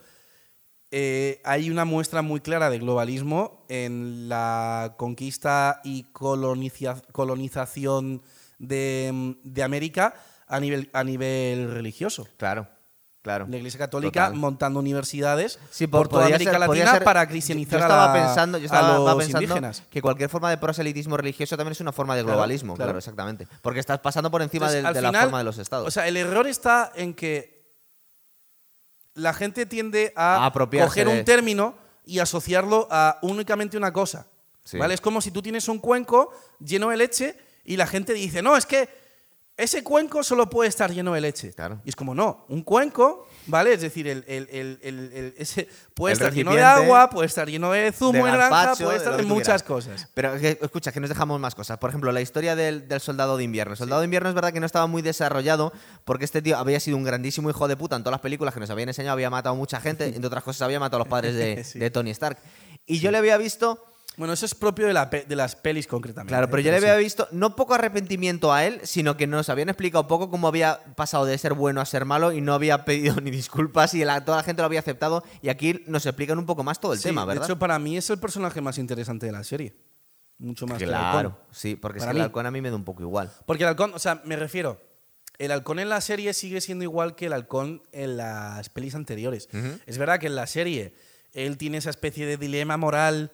eh, hay una muestra muy clara de globalismo en la conquista y coloniza- colonización de, de América a nivel, a nivel religioso. Claro, claro. La Iglesia Católica Total. montando universidades Sí, por toda América ser- Latina ser- para cristianizar yo estaba a, la- pensando, yo a estaba, estaba los pensando indígenas. que cualquier forma de proselitismo religioso también es una forma de globalismo, claro, claro. exactamente. Porque estás pasando por encima Entonces, de, la forma de los estados. O sea, el error está en que la gente tiende a, apropiarse coger de- un término y asociarlo a únicamente una cosa. Sí. ¿Vale? Es como si tú tienes un cuenco lleno de leche y la gente dice, no, es que ese cuenco solo puede estar lleno de leche. Claro. Y es como, no, un cuenco, ¿vale? Es decir, el, el- el- el- ese puede estar lleno de agua, puede estar lleno de zumo de de naranja, puede de estar de muchas cosas. Pero que, escucha, que nos dejamos más cosas. Por ejemplo, la historia del, del soldado de invierno. El soldado de invierno es verdad que no estaba muy desarrollado porque este tío había sido un grandísimo hijo de puta en todas las películas que nos habían enseñado, había matado a mucha gente, [laughs] entre otras cosas había matado a los padres de, Sí. de Tony Stark. Y yo le había visto, Bueno, eso es propio de, la pe- de las pelis concretamente. claro, pero yo le había visto no poco arrepentimiento a él, sino que nos habían explicado poco cómo había pasado de ser bueno a ser malo y no había pedido [laughs] ni disculpas y la- toda la gente lo había aceptado. Y aquí nos explican un poco más todo el Sí, tema, ¿verdad? De hecho, para mí es el personaje más interesante de la serie. Mucho más que el claro, sí, porque que el halcón a mí me da un poco igual. Porque el halcón, o sea, me refiero, el halcón en la serie sigue siendo igual que el halcón en las pelis anteriores. Ujú. Es verdad que en la serie él tiene esa especie de dilema moral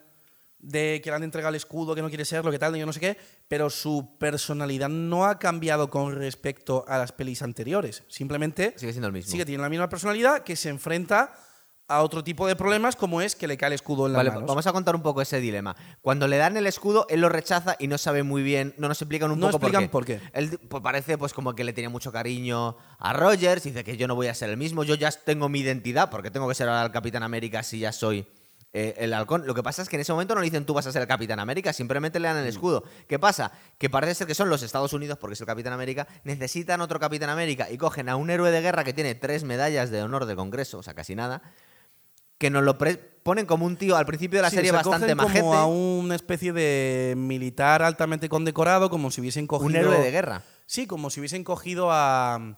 de que le han entregado el escudo, que no quiere ser, lo que tal, yo no sé qué, pero su personalidad no ha cambiado con respecto a las pelis anteriores. Simplemente Sigue siendo el mismo. sigue tiene la misma personalidad que se enfrenta a otro tipo de problemas como es que le cae el escudo en las Vale, manos. vamos a contar un poco ese dilema. Cuando le dan el escudo, él lo rechaza y no sabe muy bien, no nos explican un No poco explican por qué. por qué. Él pues, parece pues como que le tenía mucho cariño a Rogers, dice que yo no voy a ser el mismo, yo ya tengo mi identidad, porque tengo que ser ahora el Capitán América si ya soy eh, el halcón. Lo que pasa es que en ese momento no le dicen tú vas a ser el Capitán América, simplemente le dan el escudo. ¿Qué pasa? Que parece ser que son los Estados Unidos, porque es el Capitán América, necesitan otro Capitán América y cogen a un héroe de guerra que tiene tres medallas de honor del Congreso, o sea, casi nada, que nos lo ponen como un tío al principio de la Sí, serie se bastante cogen majete. como a una especie de militar altamente condecorado, como si hubiesen cogido... Un héroe de guerra. Sí, como si hubiesen cogido a...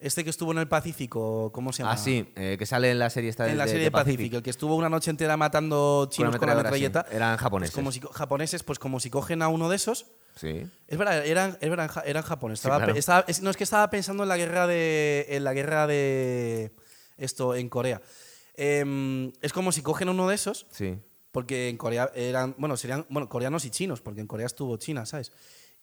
Este que estuvo en el Pacífico, ¿cómo se llama? Ah, sí, eh, que sale en la serie esta de En la serie de de Pacific, el que estuvo una noche entera matando chinos con la ametralladora, sí. metralleta. Eran Pues japoneses. como si, japoneses, pues como si cogen a uno de esos. Sí. Es verdad, eran, es verdad, ja- eran japoneses. Sí, Estaba claro. no es que estaba pensando en la guerra de. En la guerra de. Esto, en Corea. Em, es como si cogen a uno de esos. Sí. Porque en Corea eran, bueno, serían, bueno, coreanos y chinos, porque en Corea estuvo China, ¿sabes?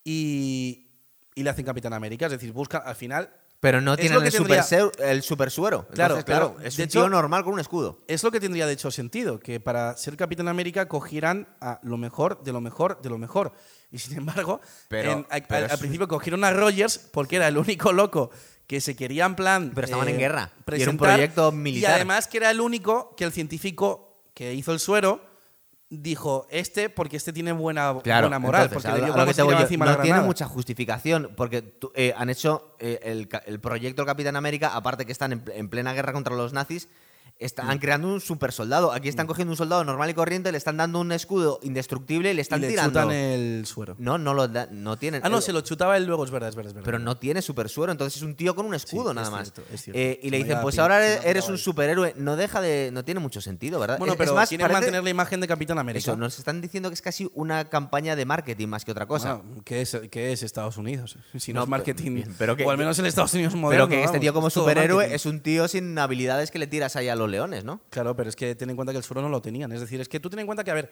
Y, y le hacen Capitán América, es decir, buscan, al final, Pero no tienen el, super tendría- seu- el super suero. Claro, Entonces, claro, claro. es De un hecho- tío normal con un escudo. es lo que tendría de hecho sentido, que para ser Capitán América cogieran a lo mejor, de lo mejor, de lo mejor. Y sin embargo, Pero- en- a- pero al, es- al principio cogieron a Rogers porque era el único loco que se quería en plan. Pero estaban en guerra, y era un proyecto militar. Y además que era el único que el científico que hizo el suero dijo este porque este tiene buena, Claro, buena moral. entonces, porque a a lo que se te voy tiraba yo, encima no la tiene mucha justificación, porque tú- eh, han hecho eh, el, el proyecto Capitán América, aparte que están en plena guerra contra los nazis, están creando un super soldado. Aquí están cogiendo un soldado normal y corriente, le están dando un escudo indestructible y le están y le tirando. chutan el suero. No, no lo da- no tienen. Ah, no, se lo chutaba él luego, es verdad, es verdad. Es verdad. Pero no tiene super suero, entonces es un tío con un escudo Sí, nada es más. cierto, es cierto. Eh, y le dicen, pues ahora eres, un superhéroe. No deja de. No tiene mucho sentido, ¿verdad? Bueno, Es- pero es más, quieren parece- mantener la imagen de Capitán América. Eso, nos están diciendo que es casi una campaña de marketing más que otra cosa. Bueno, ¿qué, es, qué es Estados Unidos? [laughs] Si no, No, es marketing. pero que- o al menos el Estados Unidos moderno. pero que este vamos, tío como es todo superhéroe marketing. es un tío sin habilidades que le tiras ahí a los leones, ¿no? Claro, pero es que ten en cuenta que el suero no lo tenían. Es decir, es que tú ten en cuenta que, a ver,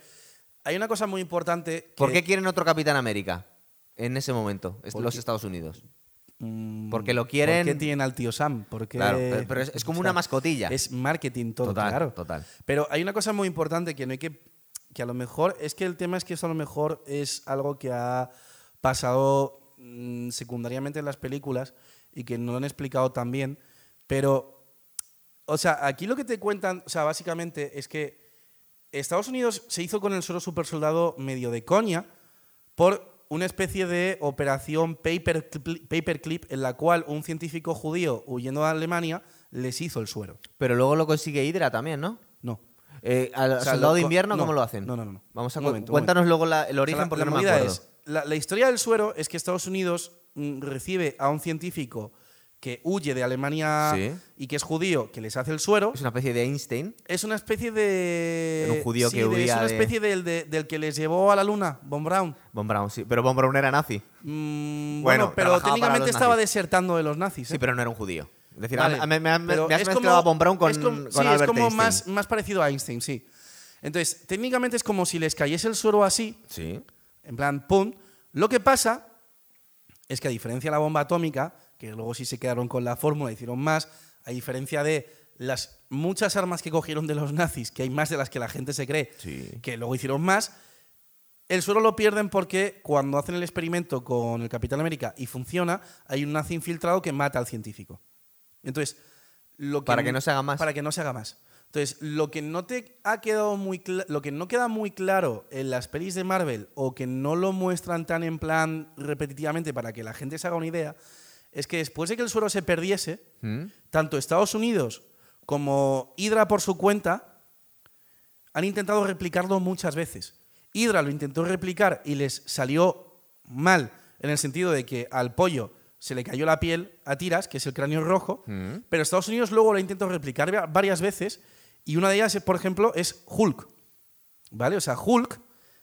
hay una cosa muy importante. Que, ¿Por qué quieren otro Capitán América en ese momento, los Estados Unidos? mm, Porque lo quieren- ¿Por qué tienen al tío Sam? Porque, Claro, pero, pero es, es como una mascotilla. Es marketing todo, Total, claro. total. Pero hay una cosa muy importante que no hay que. que a lo mejor. Es que el tema es que eso a lo mejor es algo que ha pasado mm, secundariamente en las películas y que no lo han explicado tan bien. Pero. O sea, aquí lo que te cuentan, o sea, básicamente es que Estados Unidos se hizo con el solo super soldado medio de coña por una especie de operación paperclip, paperclip en la cual un científico judío huyendo de Alemania les hizo el suero. Pero luego lo consigue Hydra también, ¿no? No. Eh, ¿Al O sea, soldado de invierno no, cómo lo hacen? no, no, no. Vamos a cu- momento, Cuéntanos luego la- el O origen sea, la- porque la no me acuerdo. es, la, la historia del suero es que Estados Unidos mm, recibe a un científico que huye de Alemania Sí. y que es judío, que les hace el suero. Es una especie de Einstein. Es una especie de. Era un judío sí, que de- Es huía una de- especie del, de- del que les llevó a la luna, Von Braun. Von Braun, sí. Pero Von Braun era nazi. Mm, Bueno, bueno, pero técnicamente estaba desertando de los nazis. Sí, ¿eh? pero no era un judío. Es decir, Vale, me, me- me- pero me has es mezclado a Von Braun con, es como- con sí, es como Einstein. más, más parecido a Einstein, sí. Entonces, técnicamente es como si les cayese el suero así, Sí. en plan, pum. Lo que pasa es que a diferencia de la bomba atómica, que luego sí se quedaron con la fórmula, hicieron más, a diferencia de las muchas armas que cogieron de los nazis, que hay más de las que la gente se cree, Sí. que luego hicieron más, el suero lo pierden porque cuando hacen el experimento con el Capitán América y funciona, hay un nazi infiltrado que mata al científico. Entonces, lo que Para que no se haga más. Para que no se haga más. Entonces, lo que no te ha quedado muy lo que no queda muy claro en las pelis de Marvel o que no lo muestran tan en plan repetitivamente para que la gente se haga una idea, es que después de que el suero se perdiese, ¿Mm? tanto Estados Unidos como Hydra por su cuenta han intentado replicarlo muchas veces. Hydra lo intentó replicar y les salió mal, en el sentido de que al pollo se le cayó la piel a tiras, que es el cráneo rojo, Mm. pero Estados Unidos luego lo intentó replicar va- varias veces y una de ellas, por ejemplo, es Hulk. ¿Vale? O sea, Hulk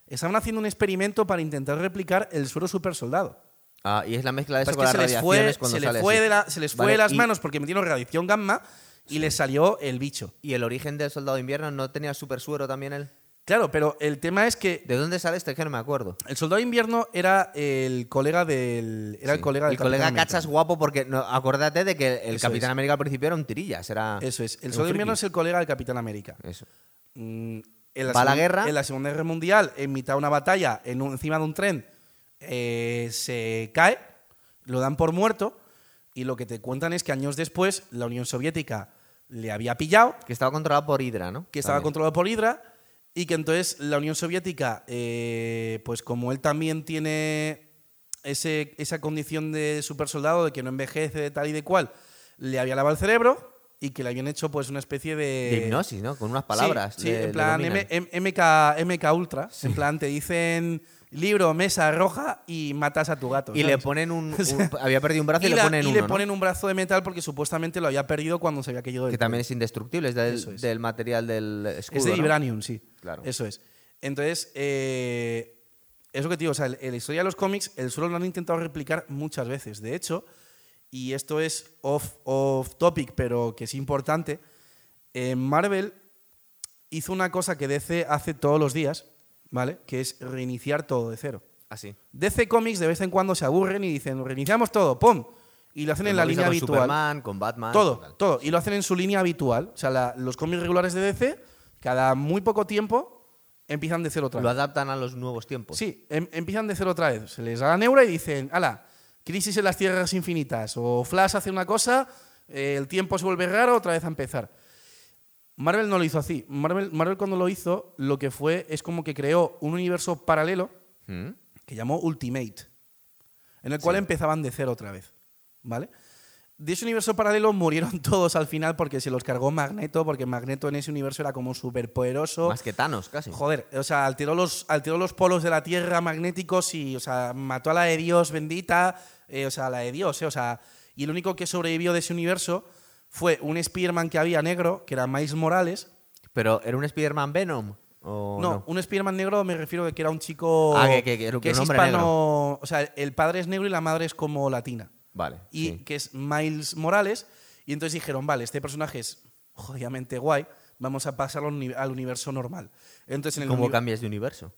estaban haciendo un experimento para intentar replicar el suero super soldado. Ah, y es la mezcla de eso con las radiaciones cuando se les sale fue de, la- se les fue de las manos porque metieron radiación gamma y les salió el bicho. ¿Y el origen del soldado de invierno no tenía super suero también él? Claro, pero el tema es que ¿De dónde sale este? Es que no me acuerdo. el soldado de invierno era el colega del. Era el colega del El colega cachas guapo porque no, acuérdate de que el Eso Capitán es. América al principio era un tirillas. Era Eso es. El soldado de invierno es el colega del Capitán América. Eso. Mm, en la Va la guerra. En la Segunda Guerra Mundial, en mitad de una batalla, en un- encima de un tren, eh, se cae, lo dan por muerto, y lo que te cuentan es que años después la Unión Soviética le había pillado, Que estaba controlado por Hydra, ¿no? que estaba También. controlado por Hydra, y que entonces la Unión Soviética, eh, pues como él también tiene ese- esa condición de super soldado, de que no envejece, de tal y de cual, le había lavado el cerebro y que le habían hecho pues una especie de... De hipnosis, ¿no? Con unas palabras. Sí, sí, le- en plan MK, MK Ultra. En plan, te dicen libro, mesa roja y matas a tu gato. Y le ponen un, [laughs] un- Había perdido un brazo y, Y le la- ponen y uno. le ¿no? ponen un brazo de metal porque supuestamente lo había perdido cuando se había caído del Que también es indestructible, es del, Eso es. del material del escudo. Es de ¿no? Vibranium, sí. Claro. Eso es. Entonces, eh, es lo que te digo. O sea, en la historia de los cómics, el suelo lo han intentado replicar muchas veces. De hecho, y esto es off, off topic, pero que es importante, eh, Marvel hizo una cosa que DC hace todos los días, ¿vale? Que es reiniciar todo de cero. Así. DC Comics de vez en cuando se aburren y dicen, reiniciamos todo, ¡pum! Y lo hacen en Lo la línea con habitual. Superman, con Batman. Todo, tal. todo. Y lo hacen en su línea habitual. O sea, la- los cómics regulares de DC, cada muy poco tiempo, empiezan de cero otra Lo vez. adaptan a los nuevos tiempos. Sí, em- empiezan de cero otra vez. Se les da la neura y dicen, ala, crisis en las tierras infinitas. O Flash hace una cosa, eh, el tiempo se vuelve raro, otra vez a empezar. Marvel no lo hizo así. Marvel, Marvel cuando lo hizo, lo que fue es como que creó un universo paralelo ¿Mm? que llamó Ultimate, en el cual Sí. empezaban de cero otra vez. ¿Vale? De ese universo paralelo murieron [laughs] todos al final porque se los cargó Magneto, porque Magneto en ese universo era como súper poderoso. Más que Thanos, casi. Joder, o sea, alteró los, alteró los polos de la Tierra magnéticos y, o sea, mató a la de Dios bendita, eh, o sea, la de Dios, eh, o sea, y el único que sobrevivió de ese universo fue un Spider-Man que había negro, que era Miles Morales. Pero, ¿era un Spider-Man Venom? ¿O no, no? un Spider-Man negro me refiero a que era un chico Ah, que- que- que un es hispano, o sea, el padre es negro y la madre es como latina. Vale. Y sí. que es Miles Morales, y entonces dijeron, vale, este personaje es jodidamente guay, vamos a pasarlo al uni- al universo normal. Entonces, en el ¿Cómo cambias de universo?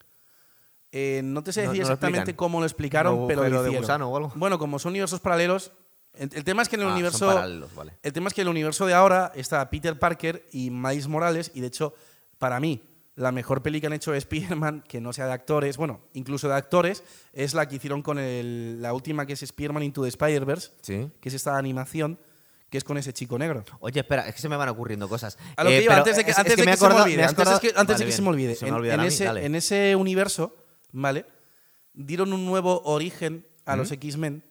Eh, no te sé decir no exactamente cómo lo explicaron, ¿Un pero lo agujero de hicieron. gusano o algo? Bueno, como son universos paralelos, el, el tema es que en el Ah, universo vale. el tema es que en el universo de ahora está Peter Parker y Miles Morales y de hecho para mí la mejor peli que han hecho de Spider-Man, que no sea de actores, bueno, incluso de actores, es la que hicieron con el- la última que es Spider-Man Into the Spider-Verse, Sí. que es esta animación, que es con ese chico negro. Oye, espera, es que se me van ocurriendo cosas. A lo Eh, que iba, pero antes de que, es- es antes de que se me olvide, antes, de que se me olvide, mí, ese, en ese universo, ¿vale? dieron un nuevo origen a los X-Men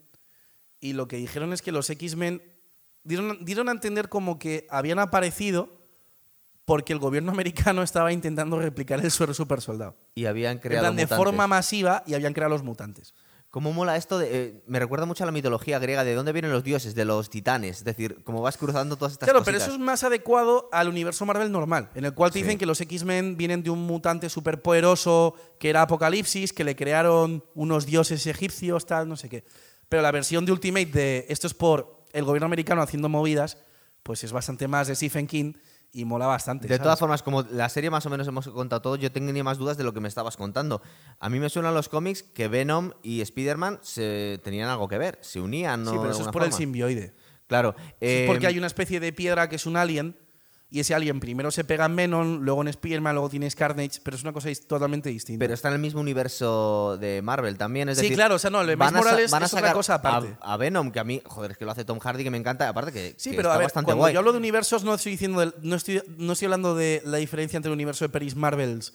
y lo que dijeron es que los X-Men dieron, dieron a entender como que habían aparecido porque el gobierno [laughs] americano estaba intentando replicar el suero super soldado. Y habían creado plan, de mutantes. forma masiva y habían creado los mutantes. ¿Cómo mola esto? De, eh, me recuerda mucho a la mitología griega. ¿De dónde vienen los dioses? De los titanes. Es decir, como vas cruzando todas estas Claro, cositas. pero eso es más adecuado al universo Marvel normal, en el cual te Sí. dicen que los X-Men vienen de un mutante superpoderoso que era Apocalipsis, que le crearon unos dioses egipcios, tal, no sé qué. Pero la versión de Ultimate de esto es por el gobierno americano haciendo movidas, pues es bastante más de Stephen King y mola bastante. De ¿sabes? todas formas, como la serie más o menos hemos contado todo, yo tenía más dudas de lo que me estabas contando. A mí me suenan los cómics que Venom y Spider-Man se tenían algo que ver, se unían, ¿no? sí, pero eso es por el simbioide. Claro. Eh, es porque hay una especie de piedra que es un alien y ese alien primero se pega en Venom, luego en Spider-Man, luego tienes Carnage, pero es una cosa totalmente distinta. Pero está en el mismo universo de Marvel también. Es Sí, decir, claro, o sea, no, de van a Morales van a es otra cosa aparte. A, Venom, que a mí, joder, es que lo hace Tom Hardy, que me encanta. Aparte que, Sí, que pero está a ver, bastante cuando guay. yo hablo de universos no estoy diciendo no estoy no estoy hablando de la diferencia entre el universo de pelis Marvels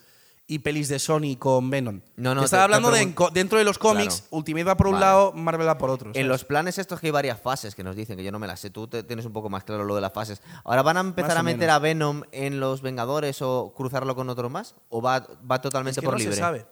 y pelis de Sony con Venom. No, no, Te estaba te- te hablando de dentro de los cómics, Claro. Ultimate va por un Vale. lado, Marvel va por otro. En los planes estos que hay varias fases que nos dicen, que yo no me las sé, tú tienes un poco más claro lo de las fases. ¿Ahora van a empezar Más a meter a Venom en los Vengadores o cruzarlo con otros más? ¿O va, va es totalmente que por no libre? se sabe.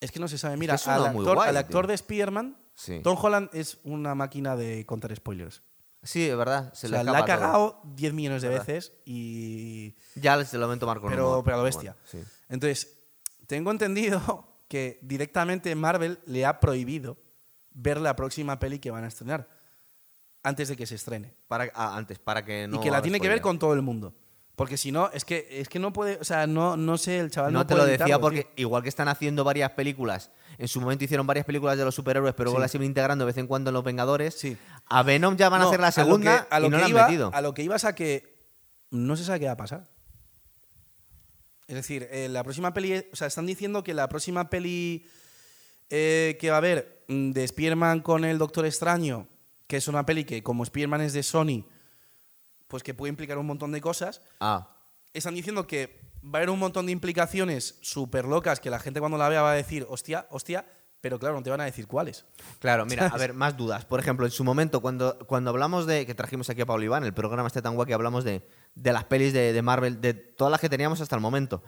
Es que no se sabe. Mira, es uno al actor, guay, al tío. actor de Spider-Man, Sí. Tom Holland es una máquina de contar spoilers. Sí, es verdad. Se o le sea, la escapa ha cagado 10 millones de veces y Ya se lo ven tomar con pero, humor. pero a lo bestia. Bueno, sí. Entonces, tengo entendido [laughs] que directamente Marvel le ha prohibido ver la próxima peli que van a estrenar antes de que se estrene. Para, ah, antes, para que no. y que la tiene que ver con todo el mundo. Porque si no, es que, es que no puede, o sea, no, no sé, el chaval no, No, te puede lo decía evitarlo, porque tío. igual que están haciendo varias películas, en su momento hicieron varias películas de los superhéroes, pero luego Sí. las iban integrando de vez en cuando en los Vengadores. Sí. A Venom ya van a hacer la lo segunda que- a lo y no que la han iba, metido. A lo que ibas a que no se sabe qué va a pasar. Es decir, eh, la próxima peli, o sea, están diciendo que la próxima peli eh, que va a haber mm, de Spider-Man con el Doctor Extraño, que es una peli que como Spider-Man es de Sony, pues que puede implicar un montón de cosas, Ah, están diciendo que va a haber un montón de implicaciones súper locas que la gente cuando la vea va a decir, hostia, hostia, pero claro, no te van a decir cuáles. claro, mira, a ver, más dudas. Por ejemplo, en su momento, cuando, cuando hablamos de. que trajimos aquí a Pablo Iván, el programa este tan guay que hablamos de, de las pelis de, de Marvel, de todas las que teníamos hasta el momento.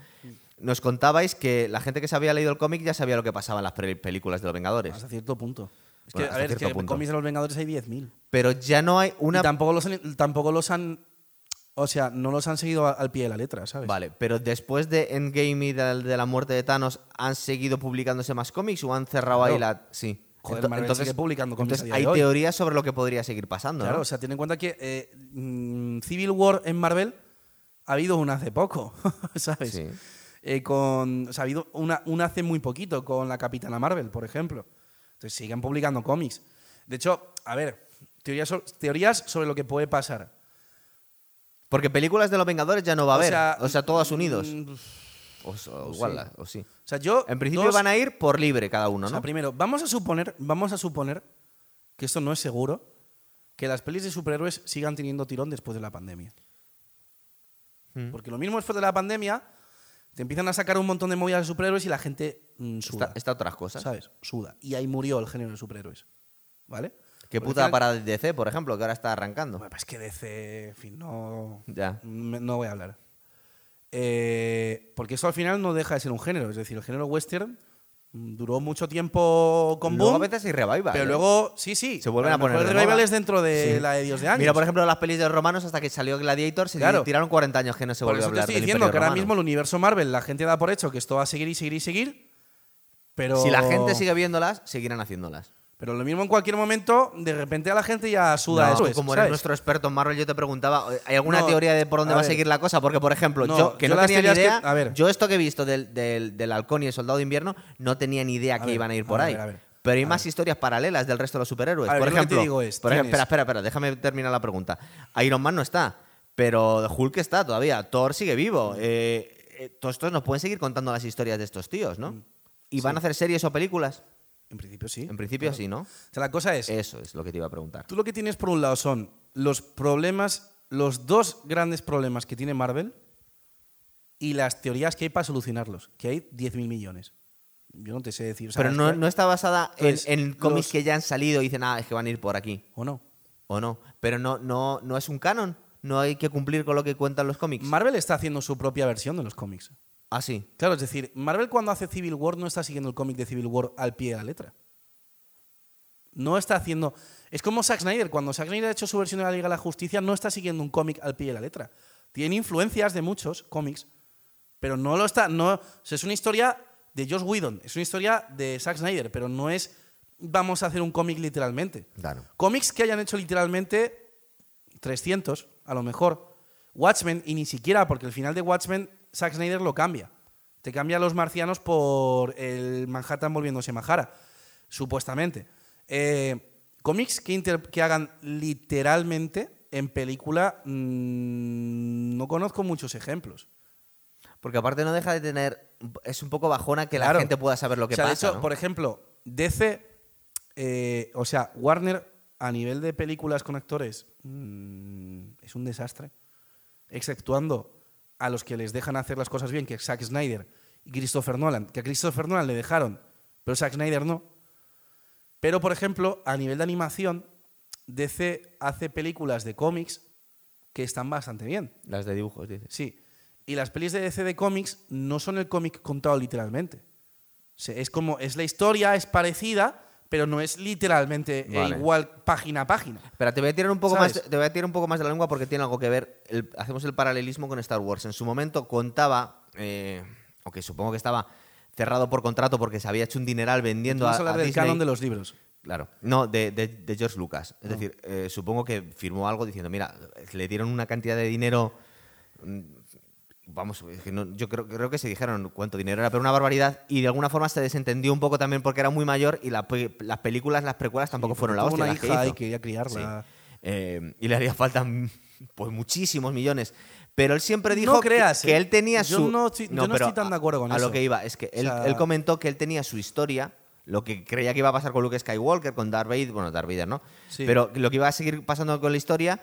Nos contabais que la gente que se había leído el cómic ya sabía lo que pasaba en las películas de los Vengadores. Hasta cierto punto. Es Bueno, que, a ver, es que punto. cómics de los Vengadores hay 10.000. Pero ya no hay una Y tampoco los, tampoco los han. O sea, no los han seguido al pie de la letra, ¿sabes? Vale, pero después de Endgame y de, de la muerte de Thanos, ¿han seguido publicándose más cómics o han cerrado ahí la...? Sí. Joder, Ento- Marvel sigue publicando entonces hay teorías sobre lo que podría seguir pasando, Claro, ¿no? o sea, ten en cuenta que eh, mm, Civil War en Marvel ha habido una hace poco, [laughs] ¿sabes? Sí. Eh, con, o sea, ha habido una, una hace muy poquito con la Capitana Marvel, por ejemplo. Entonces siguen publicando cómics. De hecho, a ver, teorías sobre lo que puede pasar. Porque películas de los Vengadores ya no va a O haber. sea, o sea, todas unidos. mm, O, o igual, o sí. O sea, yo. En principio dos- van a ir por libre cada uno, O sea, ¿no? primero, vamos a suponer, vamos a suponer que esto no es seguro, que las pelis de superhéroes sigan teniendo tirón después de la pandemia. Mm. Porque lo mismo después de la pandemia, te empiezan a sacar un montón de movidas de superhéroes y la gente mm, suda. Está, está otras cosas. ¿Sabes? Suda. Y ahí murió el género de superhéroes. ¿Vale? Qué Porque puta final- para DC, por ejemplo, que ahora está arrancando. Bueno, pues que DC, en fin, no. Ya. No voy a hablar. Eh, porque eso al final no deja de ser un género. Es decir, el género western duró mucho tiempo con Luego boom. a veces hay revival. Pero ¿eh? luego, sí, sí. Se vuelven a lo poner mejor de el revival moda. es dentro de Sí. la de Dios de años. Mira, por ejemplo, las pelis de los romanos, hasta que salió Gladiator, se Claro. tiraron 40 años que no se volvió a eso te hablar estoy del diciendo Imperio que ahora mismo el universo Marvel, la gente da por hecho que esto va a seguir y seguir y seguir. Pero. Si la gente sigue viéndolas, seguirán haciéndolas. Pero lo mismo en cualquier momento, de repente a la gente ya suda No, eso. como eres ¿sabes? nuestro experto en Marvel, yo te preguntaba, ¿hay alguna No, teoría de por dónde a va a seguir la cosa? Porque, por ejemplo, No, yo que yo no tenía ni que- idea, a ver. yo esto que he visto del, del, del Halcón y el Soldado de Invierno, no tenía ni idea A que ver, iban a ir por ahí. ver, Pero hay más historias paralelas del resto de los superhéroes. Por ejemplo, digo es, por ejemplo, tienes- espera, espera, espera, déjame terminar la pregunta. Iron Man no está, pero Hulk está todavía, Thor sigue vivo. Mm. Eh, eh, todos estos nos pueden seguir contando las historias de estos tíos, ¿no? ¿Y van a hacer series o películas? En principio sí. En principio claro. sí, ¿no? O sea, la cosa es, Eso es lo que te iba a preguntar. tú lo que tienes por un lado son los problemas, los dos grandes problemas que tiene Marvel y las teorías que hay para solucionarlos, que hay 10.000 millones. Yo no te sé decir. Pero no, está basada en, en cómics los- que ya han salido y dicen, ah, es que van a ir por aquí. ¿O no? O no. Pero no, no, no es un canon. No hay que cumplir con lo que cuentan los cómics. Marvel está haciendo su propia versión de los cómics. Ah, sí. Claro, es decir, Marvel cuando hace Civil War no está siguiendo el cómic de Civil War al pie de la letra. No está haciendo. Es como Zack Snyder. Cuando Zack Snyder ha hecho su versión de la Liga de la Justicia, no está siguiendo un cómic al pie de la letra. Tiene influencias de muchos cómics, pero no lo está. No, o sea, es una historia de Josh Whedon, es una historia de Zack Snyder, pero no es vamos a hacer un cómic literalmente. Claro. Cómics que hayan hecho literalmente 300, a lo mejor. Watchmen, y ni siquiera, porque el final de Watchmen, Zack Snyder lo cambia. Te cambia a los marcianos por el Manhattan volviéndose Mahara, supuestamente. Eh, cómics que, hagan literalmente en película, mm, no conozco muchos ejemplos. Porque aparte no deja de tener. Es un poco bajona que Claro. la gente pueda saber lo que O sea, de pasa. hecho, ¿no? por ejemplo, DC, eh, o sea, Warner a nivel de películas con actores mm, es un desastre. Exceptuando a los que les dejan hacer las cosas bien, que Zack Snyder y Christopher Nolan, que a Christopher Nolan le dejaron, pero Zack Snyder no. Pero, por ejemplo, a nivel de animación, DC hace películas de cómics que están bastante bien. Las de dibujos. Sí. Y las pelis de DC de cómics no son el cómic contado literalmente. Es como, es la historia, es parecida, pero no es literalmente eh, igual página a página. Pero te voy a tirar un poco ¿Sabes? más, te voy a tirar un poco más de la lengua porque tiene algo que ver. el- hacemos el paralelismo con Star Wars. En su momento contaba, eh, o que supongo que estaba cerrado por contrato porque se había hecho un dineral vendiendo a, Vamos a hablar a del Disney. canon de los libros. Claro, no, de, de- de George Lucas. Es decir, eh, supongo que firmó algo diciendo, mira, le dieron una cantidad de dinero. Vamos, que no- yo creo, creo que se dijeron cuánto dinero era, pero una barbaridad. Y de alguna forma se desentendió un poco también porque era muy mayor y la las películas, las precuelas tampoco fueron la hostia. una las que hija hizo. y quería criarla. Sí. Eh, y le haría falta [laughs] pues muchísimos millones. Pero él siempre No dijo que- creas, que, ¿eh? él tenía Yo su. no estoy- yo no estoy tan de acuerdo con a, a eso. lo que iba, es que él, sea- él comentó que él tenía su historia, lo que creía que iba a pasar con Luke Skywalker, con Darth Vader, bueno, Darth Vader, ¿no? Sí. Pero lo que iba a seguir pasando con la historia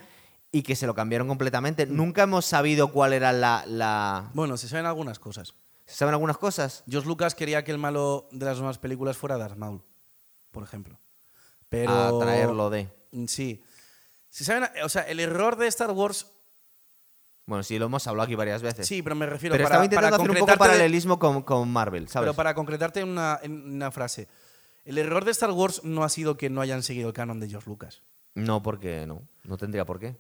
y que se lo cambiaron completamente. Nunca hemos sabido cuál era la. la... Bueno, se saben algunas cosas. ¿Se saben algunas cosas? George Lucas quería que el malo de las nuevas películas fuera Darth Maul, por ejemplo. Pero... A traerlo de. Mm, Sí. Se saben, o sea, el error de Star Wars... Bueno, sí, lo hemos hablado aquí varias veces. Sí, pero me refiero pero para, estaba intentando para hacer un poco paralelismo con, con Marvel, ¿sabes? Pero para concretarte en una, en una frase. El error de Star Wars no ha sido que no hayan seguido el canon de George Lucas. No, porque no. No tendría por qué.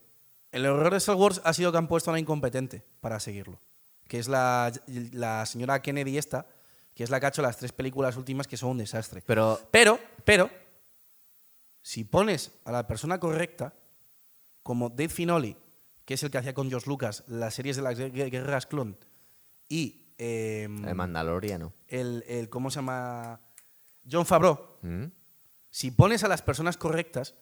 El error de Star Wars ha sido que han puesto a una incompetente para seguirlo. Que es la, la señora Kennedy esta, que es la que ha hecho las tres películas últimas que son un desastre. Pero Pero, pero, si pones a la persona correcta, como Dave Finoli, que es el que hacía con George Lucas las series de las gue- guerras clon, y em, el Mandaloriano. el, el- ¿cómo se llama? John Favreau, ¿Mm? si pones a las personas correctas,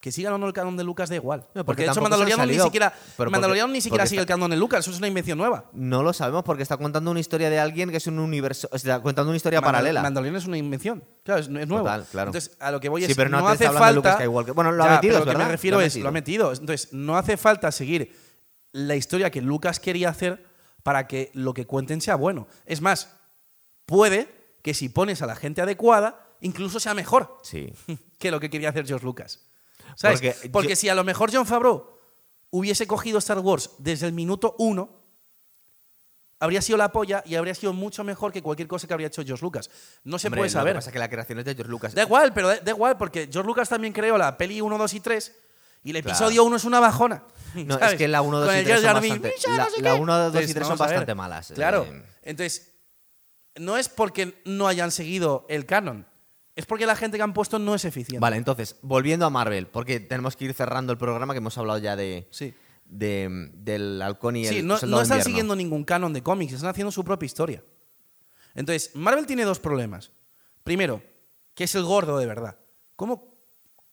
que sigan o no el canon de Lucas da igual. No, porque porque, de hecho Mandaloriano ni siquiera, Mandaloriano ni siquiera sigue está- el canon de Lucas, eso es una invención nueva. No lo sabemos porque está contando una historia de alguien que es un universo. Está contando una historia Mandal- paralela. Mandaloriano es una invención. Claro, es, es nuevo. Total, claro. Entonces, a lo que voy Sí, es pero no no te hace falta. Skywalker. Bueno, lo ha Ya, metido, pero es lo que me refiero lo es, lo ha metido. metido. Entonces, no hace falta seguir la historia que Lucas quería hacer para que lo que cuenten sea bueno. Es más, puede que si pones a la gente adecuada, incluso sea mejor Sí. [laughs] que lo que quería hacer George Lucas. ¿Sabes? Porque Porque, yo- si a lo mejor John Favreau hubiese cogido Star Wars desde el minuto uno, habría sido la polla y habría sido mucho mejor que cualquier cosa que habría hecho George Lucas. No se Hombre, puede Lo saber. que pasa es que la creación es de George Lucas. Da igual, pero da, da igual, porque George Lucas también creó la peli 1, 2 y 3 y el episodio 1 es una bajona. [laughs] No, es ¿sabes? que la 1, 2 Con y el 3 son bastante. "Misha, La, la qué". 1, 2 y Entonces, 3 son bastante malas. Claro. Eh, Entonces, no es porque no hayan seguido el canon, es porque la gente que han puesto no es eficiente. Vale, entonces, volviendo a Marvel, porque tenemos que ir cerrando el programa que hemos hablado ya de, Sí. de- del halcón y Sí, el no, no están siguiendo ningún canon de cómics, están haciendo su propia historia. Entonces, Marvel tiene dos problemas. Primero, que es el gordo de verdad. ¿Cómo,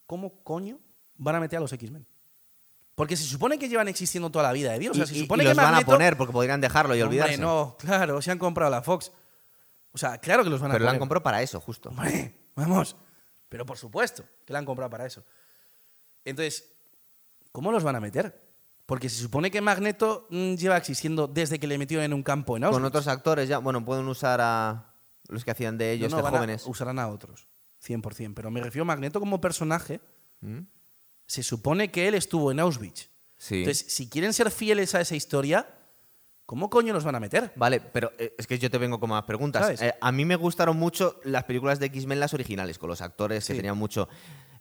cómo coño van a meter a los X-Men? Porque se supone que llevan existiendo toda la vida de Dios. O sea, Y- se y- supone y que los van a poner porque podrían dejarlo y Hombre, olvidarse. no, claro, se han comprado la Fox. O sea, claro que los van a Pero la poner. han comprado para eso, justo. Hombre, vamos. Pero por supuesto que la han comprado para eso. Entonces, ¿cómo los van a meter? Porque se supone que Magneto mm, lleva existiendo desde que le metieron en un campo en Auschwitz. Con otros actores ya, bueno, pueden usar a... los que hacían de ellos No, no, de van a- jóvenes. usarán a otros, 100%. Pero me refiero a Magneto como personaje. ¿Mm? Se supone que él estuvo en Auschwitz. Sí. Entonces, si quieren ser fieles a esa historia, ¿cómo coño los van a meter? Vale, pero eh, es que yo te vengo con más preguntas. Eh, a mí me gustaron mucho las películas de X-Men, las originales, con los actores que tenían mucho,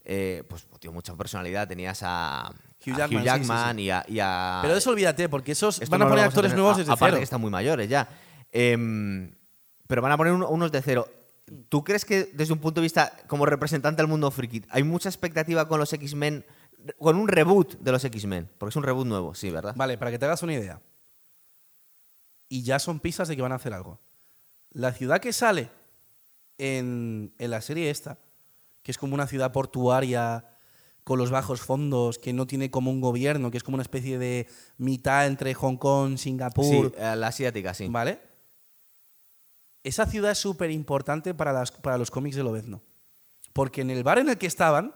eh, pues, tío, mucha personalidad. Tenías a Hugh a Jackman, sí, Jackman sí, sí. Y, a, y a- Pero de eso olvídate, porque esos van a no poner actores nuevos desde aparte cero. que están muy mayores ya. Em, pero van a poner uno- unos de cero. ¿Tú crees que desde un punto de vista como representante del mundo friki hay mucha expectativa con los X-Men, con un reboot de los X-Men? Porque es un reboot nuevo, sí, ¿verdad? Vale, para que te hagas una idea. Y ya son pistas de que van a hacer algo. La ciudad que sale en, en la serie esta, que es como una ciudad portuaria con los bajos fondos, que no tiene como un gobierno, que es como una especie de mitad entre Hong Kong, Singapur, Sí, eh, la asiática, sí. ¿vale? Esa ciudad es súper importante para, las- para los cómics de Lobezno. Porque en el bar en el que estaban,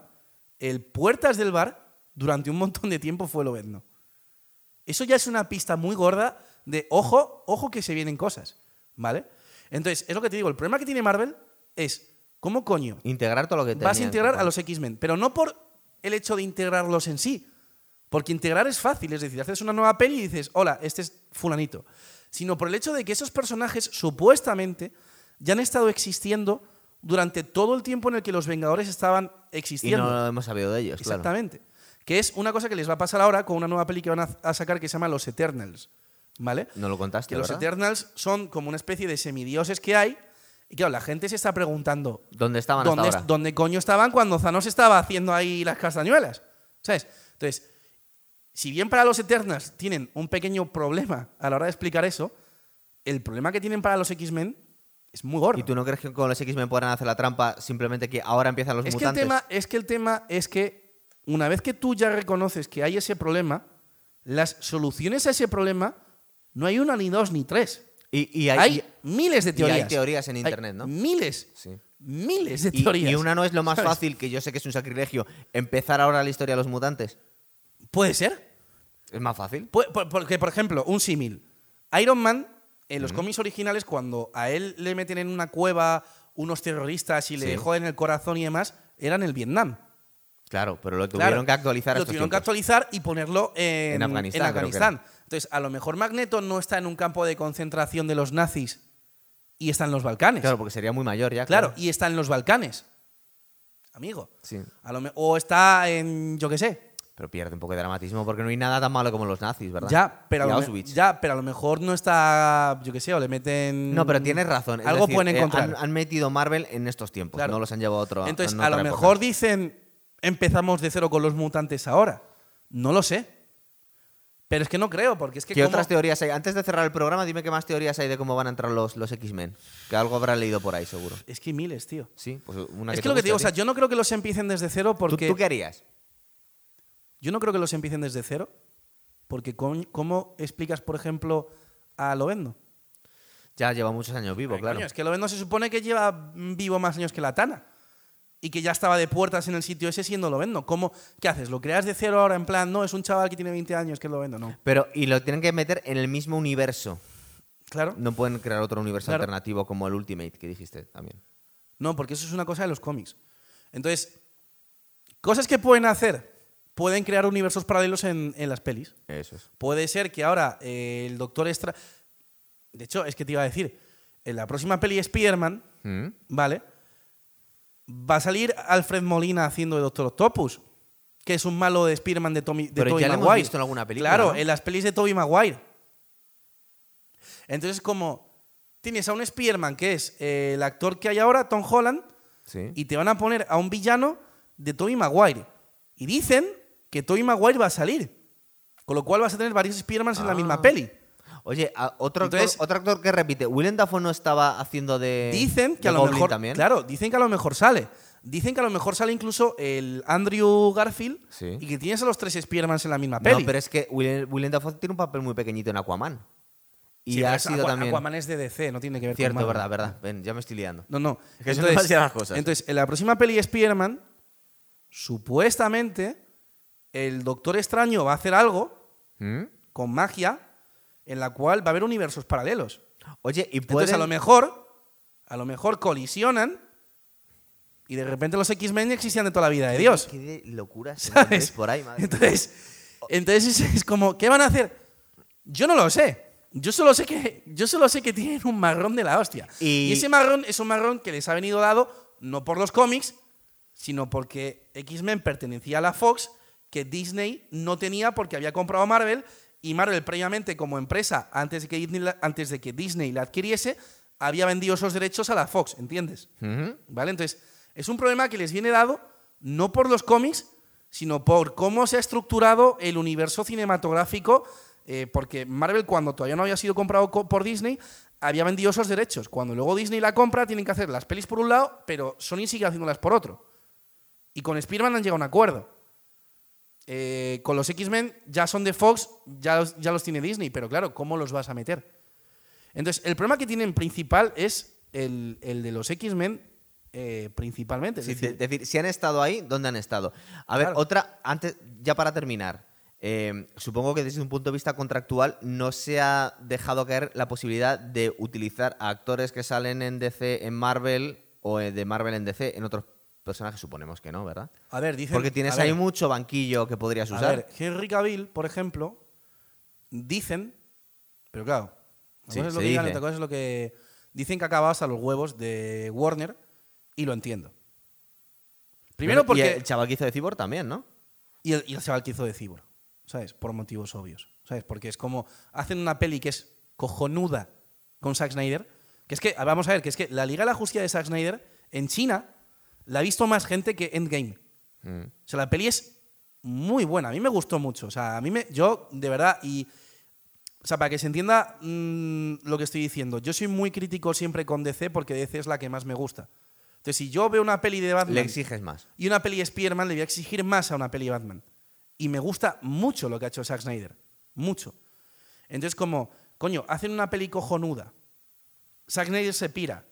el puertas del bar, durante un montón de tiempo fue Lobezno. Eso ya es una pista muy gorda de ojo, ojo que se vienen cosas, ¿vale? Entonces, es lo que te digo, el problema que tiene Marvel es, ¿cómo coño Integrar todo lo que vas a integrar a los X-Men? Pero no por el hecho de integrarlos en sí, porque integrar es fácil, es decir, haces una nueva peli y dices, hola, este es fulanito, sino por el hecho de que esos personajes supuestamente ya han estado existiendo durante todo el tiempo en el que los Vengadores estaban Y existiendo. no hemos sabido de ellos, claro. Exactamente. Que es una cosa que les va a pasar ahora con una nueva peli que van a sacar que se llama Los Eternals. ¿Vale? No lo contaste, Que los. Eternals son como una especie de semidioses que hay. Y claro, la gente se está preguntando. ¿Dónde estaban hasta ¿Dónde, ahora? dónde coño estaban cuando Thanos estaba haciendo ahí las castañuelas? ¿Sabes? Entonces, si bien para los Eternals tienen un pequeño problema a la hora de explicar eso, el problema que tienen para los X-Men es muy gordo. ¿Y tú no crees que con los X-Men podrán hacer la trampa simplemente que ahora empiezan los es que, el mutantes? tema, es que el tema es que una vez que tú ya reconoces que hay ese problema, las soluciones a ese problema no hay una, ni dos, ni tres. Y, y Hay, hay, miles de y hay teorías. teorías en Hay internet, ¿no? Miles. Sí. Miles de teorías. y una no es lo más ¿sabes? fácil, que yo sé que es un sacrilegio, empezar ahora la historia de los mutantes. Puede ser. Es más fácil. Pu- Porque, por ejemplo, un símil. Iron Man, en los cómics originales, cuando a él le meten en una cueva unos terroristas y le Sí. joden el corazón y demás, era en el Vietnam. Claro, pero lo Claro. tuvieron que actualizar Lo estos tuvieron que actualizar y ponerlo en, En Afganistán, en creo que Afganistán. Entonces, a lo mejor Magneto no está en un campo de concentración de los nazis y está en los Balcanes. Claro, porque sería muy mayor ya. Claro, y está en los Balcanes. Amigo. Sí, A lo me- o está en, yo qué sé. pero pierde un poco de dramatismo porque no hay nada tan malo como los nazis, ¿verdad? Ya pero, a lo ya, pero a lo mejor no está, yo qué sé, o le meten... No, pero tienes razón. es Algo decir, pueden eh, encontrar. han, han metido Marvel en estos tiempos, Claro. no los han llevado a otro Entonces, en a lo época. mejor dicen, empezamos de cero con los mutantes ahora. No lo sé. Pero es que no creo, porque es que ¿Qué otras teorías hay? Antes de cerrar el programa, dime qué más teorías hay de cómo van a entrar los, los X-Men. Que algo habrás leído por ahí, seguro. Es que hay miles, tío. Sí, pues una es que que lo que te digo, o sea, yo no creo que los empiecen desde cero ¿Tú- porque... ¿Tú, qué harías? Yo no creo que los empiecen desde cero porque ¿cómo, cómo explicas, por ejemplo, a Lovendo? Ya lleva muchos años vivo, Ay, claro. coño, es que Lovendo se supone que lleva vivo más años que la Tana. Y que ya estaba de puertas en el sitio ese siendo Lovendo. ¿Cómo? ¿Qué haces? ¿Lo creas de cero ahora en plan, no, es un chaval que tiene 20 años que es Lovendo? No. Pero, y lo tienen que meter en el mismo universo. Claro. No pueden crear otro universo Claro. alternativo como el Ultimate que dijiste también. No, porque eso es una cosa de los cómics. Entonces, cosas que pueden hacer. Pueden crear universos paralelos en, en las pelis. Eso es. Puede ser que ahora eh, el Doctor Extra... De hecho, es que te iba a decir, en la próxima peli Spider-Man, ¿Mm? ¿vale? Va a salir Alfred Molina haciendo de Doctor Octopus, que es un malo de Spider-Man de, Tommy, de Pero Tobey ya lo hemos Maguire. visto en alguna película, Claro, ¿no? en las pelis de Tobey Maguire. Entonces, como tienes a un Spider-Man que es eh, el actor que hay ahora, Tom Holland, Sí. y te van a poner a un villano de Tobey Maguire. Y dicen que Tobey Maguire va a salir. Con lo cual vas a tener varios Spider-Mans en la Ah. misma peli. Oye, otro, Entonces- actor, otro actor que repite. ¿Willem Dafoe no estaba haciendo de. Dicen que de a lo Goblin mejor. también? Claro, dicen que a lo mejor sale. Dicen que a lo mejor sale incluso el Andrew Garfield Sí. y que tienes a los tres Spider-Mans en la misma No, peli. pero es que Willem, Willem Dafoe tiene un papel muy pequeñito en Aquaman. Y Sí, ha sido también. Aquaman es de DC, no tiene que ver Cierto, con Marvel. verdad, verdad. Ven, ya me estoy liando. No, no. Es que son demasiadas cosas. Entonces, en la próxima peli Spider-Man, supuestamente, el Doctor Extraño va a hacer algo ¿Mm? con magia en la cual va a haber universos paralelos. Oye, y Entonces, pueden. a lo mejor, A lo mejor colisionan y de repente los X-Men existían de toda la vida de Dios. Qué de locuras [laughs] ¿Sabes? por ahí, madre. Entonces, entonces es, es como, ¿qué van a hacer? Yo no lo sé. Yo solo sé que, yo solo sé que tienen un marrón de la hostia. Y- Y, ese marrón es un marrón que les ha venido dado no por los cómics, sino porque X-Men pertenecía a la Fox, que Disney no tenía porque había comprado Marvel, y Marvel previamente como empresa, antes de que Disney, la- antes de que Disney la adquiriese, había vendido esos derechos a la Fox, ¿entiendes? ¿Vale? Entonces, es un problema que les viene dado no por los cómics, sino por cómo se ha estructurado el universo cinematográfico, eh, porque Marvel, cuando todavía no había sido comprado co- por Disney, había vendido esos derechos. Cuando luego Disney la compra, tienen que hacer las pelis por un lado, pero Sony sigue haciéndolas por otro. Y con Spider-Man han llegado a un acuerdo. Eh, con los X-Men ya son de Fox, ya los, ya los tiene Disney, pero claro, ¿cómo los vas a meter? Entonces, el problema que tienen principal es el, el de los X-Men eh, principalmente. Es Sí, decir, de- decir, si han estado ahí, ¿dónde han estado? A ver, Claro. otra, antes, ya para terminar. eh, supongo que desde un punto de vista contractual no se ha dejado caer la posibilidad de utilizar a actores que salen en DC en Marvel o eh, de Marvel en DC en otros personajes, suponemos que no, ¿verdad? a ver, dicen, Porque tienes a ahí ver, mucho banquillo que podrías a usar. ver, Henry Cavill, por ejemplo, dicen, pero claro, una Sí, cosa es lo que digan, dice. otra cosa es lo que dicen que acaba hasta los huevos de Warner y lo entiendo. Primero Y porque el chaval que hizo de Cyborg también, ¿no? y el, y el chaval que hizo de Cyborg, ¿sabes? Por motivos obvios, ¿sabes? Porque es como hacen una peli que es cojonuda con Zack Snyder, que es que, vamos a ver, que es que la Liga de la Justicia de Zack Snyder en China la ha visto más gente que Endgame. Mm. O sea, la peli es muy buena. A mí me gustó mucho. O sea, a mí me. Yo, de verdad, y. O sea, para que se entienda mm, lo que estoy diciendo, yo soy muy crítico siempre con DC porque DC es la que más me gusta. Entonces, si yo veo una peli de Batman Le exiges más. y una peli de Spider-Man, le voy a exigir más a una peli de Batman. Y me gusta mucho lo que ha hecho Zack Snyder. Mucho. Entonces, como, coño, hacen una peli cojonuda. Zack Snyder se pira.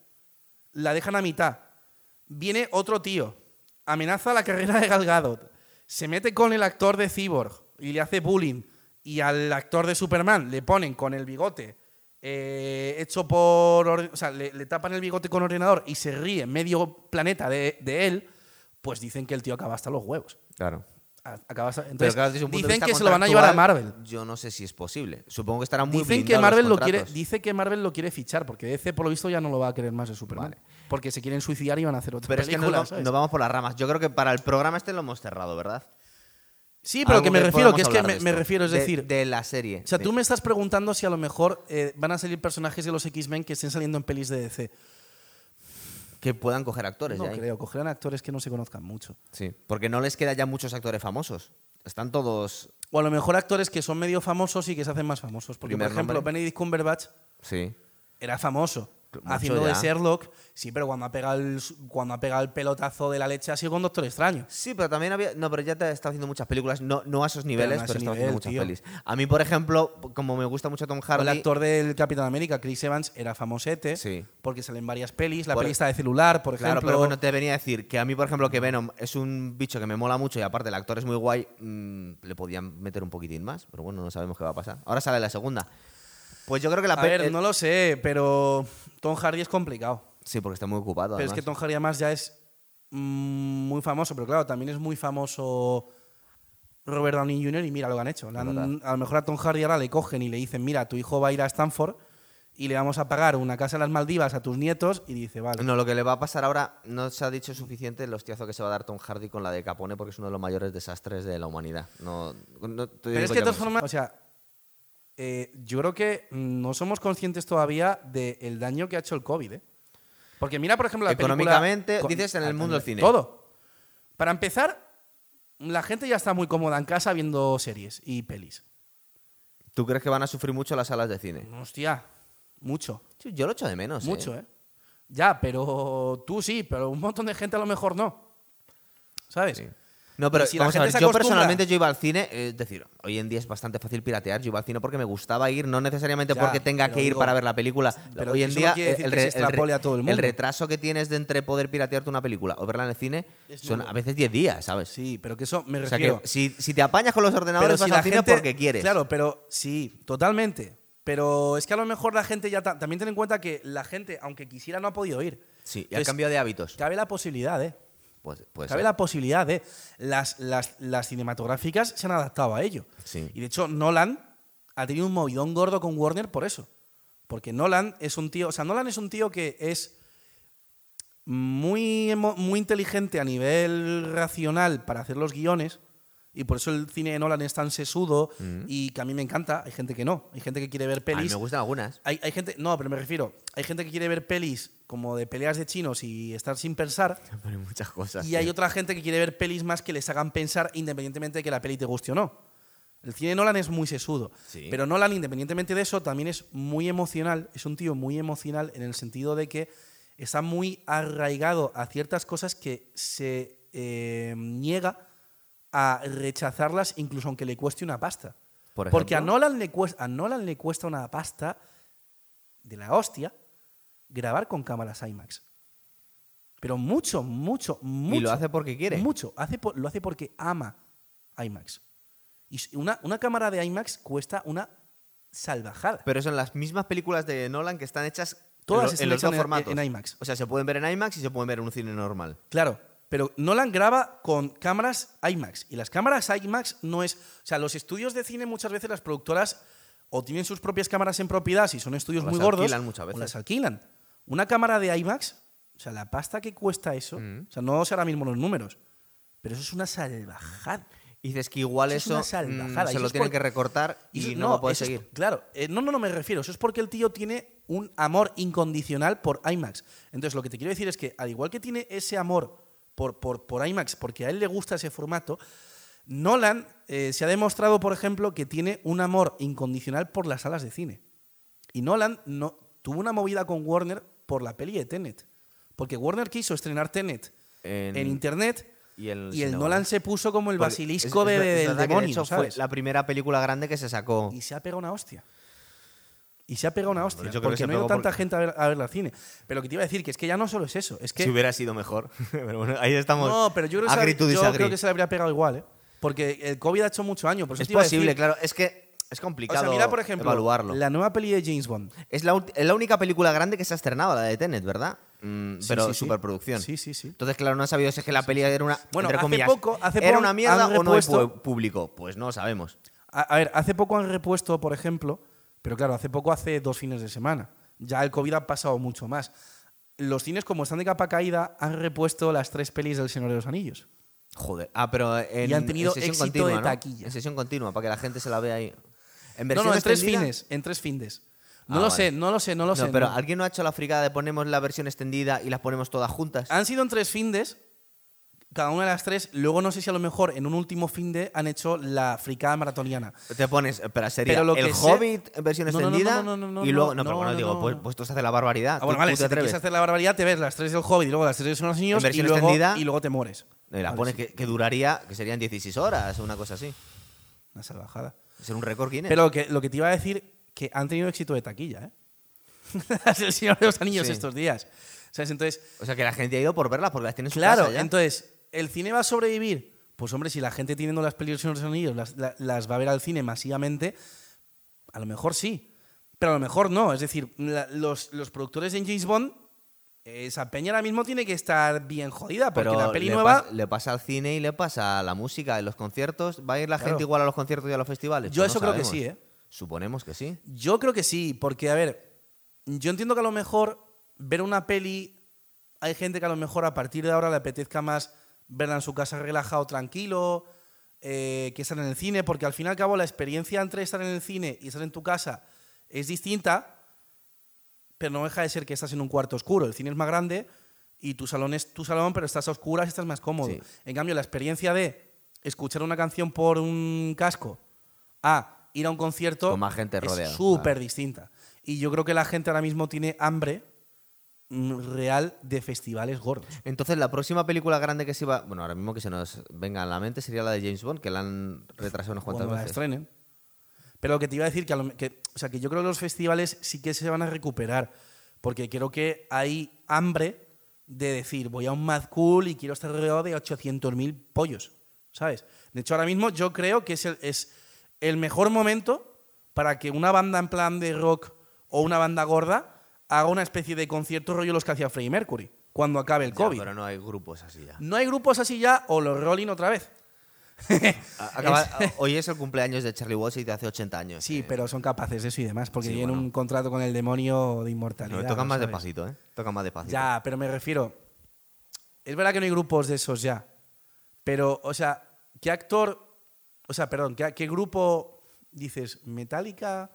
La dejan a mitad. Viene otro tío. Amenaza la carrera de Gal Gadot. Se mete con el actor de Cyborg y le hace bullying. Y al actor de Superman le ponen con el bigote eh, hecho por. O sea, le, le tapan el bigote con ordenador y se ríe medio planeta de, de él. Pues dicen que el tío acaba hasta los huevos. Claro. A- Acaba hasta- Pero entonces, claro, dicen que se lo van a llevar a Marvel. Yo no sé si es posible. Supongo que estará muy Dicen que Marvel los lo quiere, contratos. dice que Marvel lo quiere fichar porque DC por lo visto ya no lo va a querer más de Superman, Vale. Porque se quieren suicidar y van a hacer otra Pero es que nos, va- ¿sabes? nos vamos por las ramas. Yo creo que para el programa este lo hemos cerrado, ¿verdad? sí, pero que me refiero, que es que me, refiero, es De- decir, De la serie. o sea, de- tú me estás preguntando si a lo mejor eh, van a salir personajes de los X-Men que estén saliendo en pelis de DC. Que puedan coger actores No ahí. creo, cogerán actores que no se conozcan mucho. Sí. Porque no les queda ya muchos actores famosos. Están todos. O a lo mejor actores que son medio famosos y que se hacen más famosos. Porque, por ejemplo, nombre. Benedict Cumberbatch Sí. era famoso Haciendo de. Sherlock. Sí, pero cuando ha, pegado el, cuando ha pegado el pelotazo de la leche ha sido con Doctor Extraño. Sí, pero también había. No, pero ya te está haciendo muchas películas. No, no a esos niveles, no pero, haciendo nivel, muchas tío. pelis. A mí, por ejemplo, como me gusta mucho Tom Hardy. El actor del Capitán América, Chris Evans, era famosete Sí. porque sale en varias pelis. La Por- peli está de celular, por Claro, ejemplo. pero bueno, te venía a decir que a mí, por ejemplo, que Venom es un bicho que me mola mucho y aparte el actor es muy guay, mm, le podían meter un poquitín más, pero bueno, no sabemos qué va a pasar. Ahora sale la segunda. Pues yo creo que la a ver, no lo sé, pero Tom Hardy es complicado. Sí, porque está muy ocupado. Pero es que. Tom Hardy además ya es mm, muy famoso, pero claro, también es muy famoso Robert Downey Jr. y mira lo que han hecho. Han- a lo mejor a Tom Hardy ahora le cogen y le dicen, mira, tu hijo va a ir a Stanford y le vamos a pagar una casa en las Maldivas a tus nietos y dice, vale. No, lo que le va a pasar ahora no se ha dicho suficiente el hostiazo que se va a dar Tom Hardy con la de Capone porque es uno de los mayores desastres de la humanidad. No, no Pero es que de todas formas, o sea, eh, yo creo que no somos conscientes todavía del daño que ha hecho el COVID, ¿eh? Porque mira, por ejemplo, la película- Económicamente, con- dices, en el mundo del cine. Todo. Para empezar, la gente ya está muy cómoda en casa viendo series y pelis. ¿Tú crees que van a sufrir mucho las salas de cine? Hostia, mucho, yo lo echo de menos. ¿eh? mucho, ¿eh? Ya, pero tú sí, pero un montón de gente a lo mejor no. ¿Sabes? Sí. No, pero si vamos a ver, yo acostumbra- personalmente yo iba al cine, eh, es decir, hoy en día es bastante fácil piratear, yo iba al cine porque me gustaba ir, no necesariamente Ya, porque tenga que ir digo, para ver la película. pero hoy en no día decir el, que re- se el re- extrapole a todo el mundo. retraso que tienes de entre poder piratearte una película o verla en el cine Es son a veces 10 días, ¿sabes? Sí, pero que eso me o sea refiero. que si, si te apañas con los ordenadores si vas la al cine gente, porque quieres. Claro, pero sí, totalmente. Pero es que a lo mejor la gente ya... ta- También ten en cuenta que la gente, aunque quisiera, no ha podido ir. Sí, y ha cambiado de hábitos. Cabe la posibilidad, ¿eh? Pues, Cabe la posibilidad de. Las, las, las cinematográficas se han adaptado a ello. Sí. Y de hecho, Nolan ha tenido un movidón gordo con Warner por eso. Porque Nolan es un tío. O sea, Nolan es un tío que es muy, muy inteligente a nivel racional para hacer los guiones. Y por eso el cine de Nolan es tan sesudo y que a mí me encanta. Hay gente que no. Hay gente que quiere ver Mm. A mí pelis. me gustan algunas. Hay, hay gente. No, pero me refiero. Hay gente que quiere ver pelis como de peleas de chinos y estar sin pensar. [laughs] Pero muchas cosas. Y hay tío. otra gente que quiere ver pelis más que les hagan pensar independientemente de que la peli te guste o no. El cine de Nolan es muy sesudo. Sí. Pero Nolan, independientemente de eso, también es muy emocional. Es un tío muy emocional en el sentido de que está muy arraigado a ciertas cosas que se eh, niega a rechazarlas incluso aunque le cueste una pasta. Por Porque a. Nolan, le cuesta, a Nolan le cuesta una pasta de la hostia grabar con cámaras IMAX. Pero mucho, mucho, mucho. Y lo hace porque quiere. Mucho. Hace por- lo hace porque ama IMAX. Y una, una cámara de IMAX cuesta una salvajada. Pero son las mismas películas de Nolan que están hechas Todas en, lo- en los hechas dos en- formatos. en IMAX. O sea, se pueden ver en IMAX y se pueden ver en un cine normal. Claro, pero Nolan graba con cámaras IMAX. Y las cámaras IMAX no es. O sea, los estudios de cine muchas veces las productoras o tienen sus propias cámaras en propiedad si son estudios O muy las gordos. alquilan muchas O veces. las alquilan. Una cámara de IMAX, o sea, la pasta que cuesta eso, Mm. o sea, no sé ahora mismo los números, pero eso es una salvajada. Y dices que igual Eso es eso, una mm, se lo tienen que recortar y, eso- no, lo puedes es- seguir. claro, eh, no, no, no me refiero. Eso es porque el tío tiene un amor incondicional por IMAX. Entonces, lo que te quiero decir es que, al igual que tiene ese amor por, por, por IMAX, porque a él le gusta ese formato, Nolan eh, se ha demostrado, por ejemplo, que tiene un amor incondicional por las salas de cine. Y Nolan no, tuvo una movida con Warner por la peli de Tenet. Porque Warner quiso estrenar Tenet en, En- internet y el y el cine Nolan se puso como el basilisco es- es de, del de demonio, hecho, ¿sabes? fue la primera película grande que se sacó. Y se ha pegado una hostia. Y se ha pegado una hostia. yo porque se no ha ido tanta porque- gente a ver, a ver la cine. Pero lo que te iba a decir, que es que ya no solo es eso. Es que. Si hubiera sido mejor. [laughs] pero bueno, ahí estamos. no, pero yo creo que, se, yo creo que se le habría pegado igual, ¿eh? Porque el COVID ha hecho mucho año. Por eso Es te iba a posible, decir- claro. Es que es O complicado sea, mira, por ejemplo, evaluarlo. la nueva peli de James Bond. Es, la, es la única película grande que se ha estrenado, la de Tenet, ¿verdad? Mm, Sí, pero sí, superproducción. Sí, sí, sí. Entonces, claro, no han sabido si es que la peli era una. Bueno, entre hace comillas, poco- hace ¿Era una mierda o no hay público? Pues no sabemos. A, a ver, hace poco han repuesto, por ejemplo, pero claro, hace poco, hace dos fines de semana. Ya el COVID ha pasado mucho más. Los cines, como están de capa caída, han repuesto las tres pelis del Señor de los Anillos. Joder. Ah, pero en, Y han tenido en sesión éxito continua, de ¿no? taquilla. En sesión continua, para que la gente se la vea ahí. En No, no, en tres fines. En tres fines. No Ah, lo vale. sé, no lo sé, no lo No, sé. pero no. ¿alguien no ha hecho la fricada de ponemos la versión extendida y las ponemos todas juntas? Han sido en tres findes, cada una de las tres. Luego no sé si a lo mejor en un último finde han hecho la fricada maratoniana. Te pones, espera, sería Pero lo el que Hobbit en versión No, no, no, extendida no, no, no, y luego, no, no, pero bueno, no, digo, pues, pues tú se hace la barbaridad. Ah, bueno, vale, tú si te te atreves. quieres hacer la barbaridad, te ves las tres del Hobbit y luego las tres de los niños y, luego, extendida- y luego te mueres. Y la Vale, pones sí. que, que duraría, que serían 16 horas o una cosa así. Una salvajada. Ser un récord Guinness. Pero lo que, lo que te iba a decir, que han tenido éxito de taquilla, ¿eh? [laughs] Del Señor de los Anillos Sí. estos días. ¿Sabes? Entonces, o sea, que la gente ha ido por verlas porque las tiene en su claro, casa ya. entonces, ¿el cine va a sobrevivir? Pues hombre, si la gente teniendo las películas de los Anillos las, la- las va a ver al cine masivamente, a lo mejor sí. Pero a lo mejor no. Es decir, la- los, los productores de James Bond, esa peña ahora mismo tiene que estar bien jodida, porque pero la peli le, nueva... le pasa al cine y le pasa a la música, en los conciertos. ¿Va a ir la Claro. gente igual a los conciertos y a los festivales? Yo Pues eso no creo que sí, ¿eh? Suponemos que sí. Yo creo que sí, porque, a ver, yo entiendo que a lo mejor ver una peli, hay gente que a lo mejor a partir de ahora le apetezca más verla en su casa relajado, tranquilo, eh, que estar en el cine, porque al fin y al cabo la experiencia entre estar en el cine y estar en tu casa es distinta, pero no deja de ser que estás en un cuarto oscuro. El cine es más grande y tu salón es tu salón, pero estás a oscuras y estás más cómodo. Sí. En cambio, la experiencia de escuchar una canción por un casco a ir a un concierto Con más gente es rodeada, súper claro. distinta. Y yo creo que la gente ahora mismo tiene hambre real de festivales gordos. Entonces, la próxima película grande que se iba. Bueno, ahora mismo que se nos venga a la mente sería la de James Bond, que la han retrasado unas cuantas cuando la veces. estrenen. Pero lo que te iba a decir, que, a lo- que- o sea, que yo creo que los festivales sí que se van a recuperar, porque creo que hay hambre de decir, voy a un Mad Cool y quiero estar rodeado de 800.000 pollos, ¿sabes? De hecho, ahora mismo yo creo que es el, es el mejor momento para que una banda en plan de rock o una banda gorda haga una especie de concierto rollo los que hacía Freddie Mercury cuando acabe el Ya, COVID. pero no hay grupos así ya. No hay grupos así ya o los Rolling otra vez. [laughs] Acaba- hoy es el cumpleaños de Charlie Watts y de hace 80 años. Sí, eh. pero son capaces de eso y demás, porque Sí, tienen bueno. un contrato con el demonio de No, inmortalidad. tocan ¿no más sabes? despacito, ¿eh? Tocan más despacito. Ya, pero me refiero. Es verdad que no hay grupos de esos ya. Pero, o sea, ¿qué actor. O sea, perdón, ¿qué, qué grupo dices? ¿Metallica?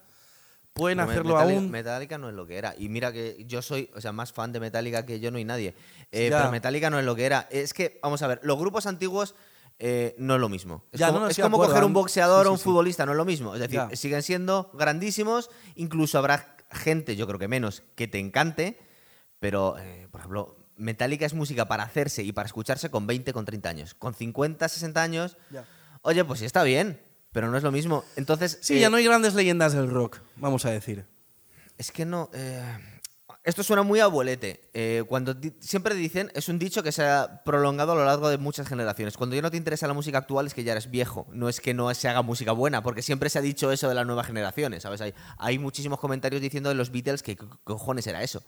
¿Pueden hacerlo Metallica, aún? Metallica no es lo que era. Y mira que yo soy, o sea, más fan de Metallica que yo no hay nadie. Eh, pero Metallica no es lo que era. Es que, vamos a ver, los grupos antiguos eh, no es lo mismo. Es Ya, como, no, no, es como coger un boxeador sí, o un futbolista, no es lo mismo. Es decir, Ya. siguen siendo grandísimos, incluso habrá gente, yo creo que menos, que te encante, pero, eh, por ejemplo, Metallica es música para hacerse y para escucharse con 20, con 30 años. Con 50, 60 años, Ya. oye, pues sí está bien, pero no es lo mismo. Entonces, Sí, eh, ya no hay grandes leyendas del rock, vamos a decir. Es que no. eh, esto suena muy abuelete. Eh, cuando di- siempre dicen, es un dicho que se ha prolongado a lo largo de muchas generaciones. Cuando ya no te interesa la música actual es que ya eres viejo. No es que no se haga música buena, porque siempre se ha dicho eso de las nuevas generaciones, ¿sabes? Hay, hay muchísimos comentarios diciendo de los Beatles que cojones era eso.